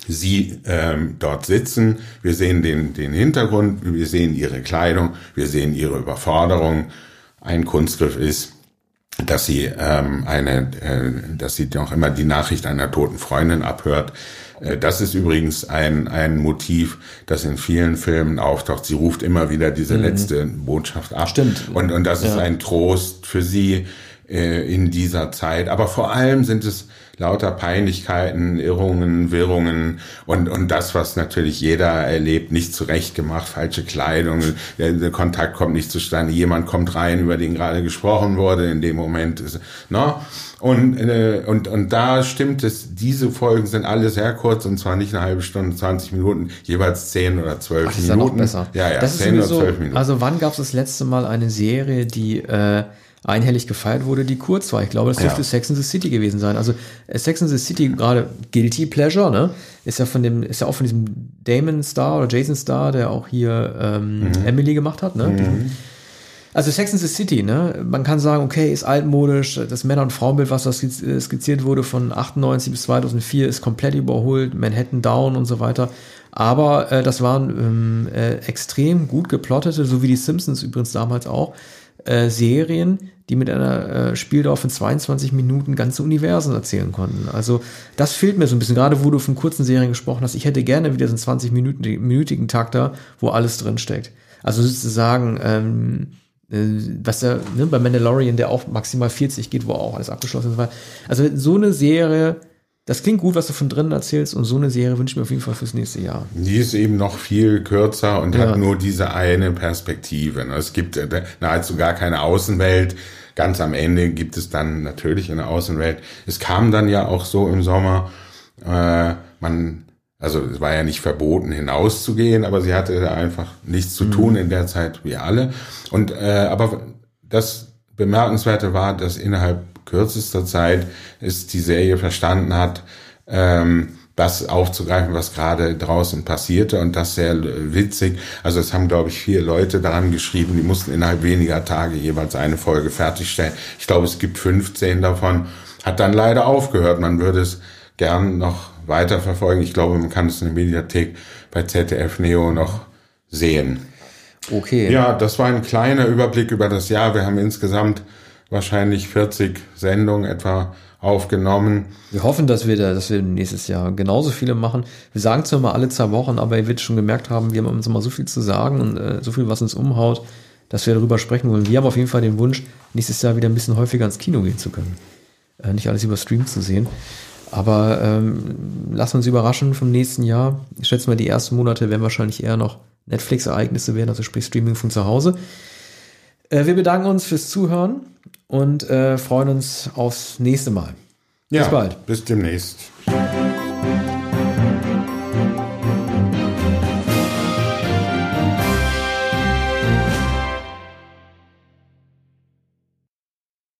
sie ähm, dort sitzen. Wir sehen den, den Hintergrund, wir sehen ihre Kleidung, wir sehen ihre Überforderung. Ein Kunstgriff ist, dass sie ähm, eine, äh, dass sie noch immer die Nachricht einer toten Freundin abhört. Äh, das ist übrigens ein, ein Motiv, das in vielen Filmen auftaucht. Sie ruft immer wieder diese mhm. letzte Botschaft ab. Stimmt. Und, und das ja. ist ein Trost für sie äh, in dieser Zeit. Aber vor allem sind es lauter Peinlichkeiten, Irrungen, Wirrungen und, und das, was natürlich jeder erlebt, nicht zurecht gemacht, falsche Kleidung, der, der Kontakt kommt nicht zustande, jemand kommt rein, über den gerade gesprochen wurde, in dem Moment ist, ne? Und, äh, und, und da stimmt es, diese Folgen sind alle sehr kurz und zwar nicht eine halbe Stunde, 20 Minuten, jeweils 10 oder 12 Ach, das Minuten. Ist ja, noch besser. ja, ja, das 10 sowieso, oder 12 Minuten. Also wann gab es das letzte Mal eine Serie, die äh, einhellig gefeiert wurde, die kurz war. Ich glaube, das dürfte ja. Sex in the City gewesen sein. Also äh, Sex in the City, gerade Guilty Pleasure, ne, ist ja von dem, ist ja auch von diesem Damon Star oder Jason Star, der auch hier ähm, mhm. Emily gemacht hat, ne? Mhm. Also Sex in the City, ne? Man kann sagen, okay, ist altmodisch, das Männer- und Frauenbild, was da äh, skizziert wurde von 98 bis 2004, ist komplett überholt, Manhattan Down und so weiter. Aber äh, das waren ähm, äh, extrem gut geplottete, so wie die Simpsons übrigens damals auch, äh, Serien, die mit einer äh, Spieldauer von 22 Minuten ganze Universen erzählen konnten. Also das fehlt mir so ein bisschen, gerade wo du von kurzen Serien gesprochen hast. Ich hätte gerne wieder so einen 20-minütigen Takter, wo alles drinsteckt. Also sozusagen, ähm, äh, was der, ne, bei Mandalorian, der auch maximal 40 geht, wo auch alles abgeschlossen ist. Also so eine Serie das klingt gut, was du von drinnen erzählst und so eine Serie wünsche ich mir auf jeden Fall fürs nächste Jahr. Die ist eben noch viel kürzer und ja. hat nur diese eine Perspektive. Ne? Es gibt äh, nahezu gar keine Außenwelt. Ganz am Ende gibt es dann natürlich eine Außenwelt. Es kam dann ja auch so im Sommer, äh, man, also es war ja nicht verboten hinauszugehen, aber sie hatte einfach nichts zu tun mhm. in der Zeit wie alle. Und äh, aber das Bemerkenswerte war, dass innerhalb kürzester Zeit es die Serie verstanden hat, ähm, das aufzugreifen, was gerade draußen passierte und das sehr witzig. Also es haben, glaube ich, vier Leute daran geschrieben, die mussten innerhalb weniger Tage jeweils eine Folge fertigstellen. Ich glaube, es gibt 15 davon. Hat dann leider aufgehört. Man würde es gern noch weiter verfolgen. Ich glaube, man kann es in der Mediathek bei ZDF Neo noch sehen. Okay. Ja, das war ein kleiner Überblick über das Jahr. Wir haben insgesamt wahrscheinlich 40 Sendungen etwa aufgenommen. Wir hoffen, dass wir, da, dass wir nächstes Jahr genauso viele machen. Wir sagen zwar mal alle zwei Wochen, aber ihr werdet schon gemerkt haben, wir haben uns immer so viel zu sagen und äh, so viel, was uns umhaut, dass wir darüber sprechen wollen. Wir haben auf jeden Fall den Wunsch, nächstes Jahr wieder ein bisschen häufiger ins Kino gehen zu können. Äh, nicht alles über Stream zu sehen. Aber ähm, lassen uns überraschen vom nächsten Jahr. Ich schätze mal, die ersten Monate werden wahrscheinlich eher noch Netflix-Ereignisse werden, also sprich Streaming von zu Hause. Äh, wir bedanken uns fürs Zuhören und äh, freuen uns aufs nächste Mal. Ja, bis bald. Bis demnächst.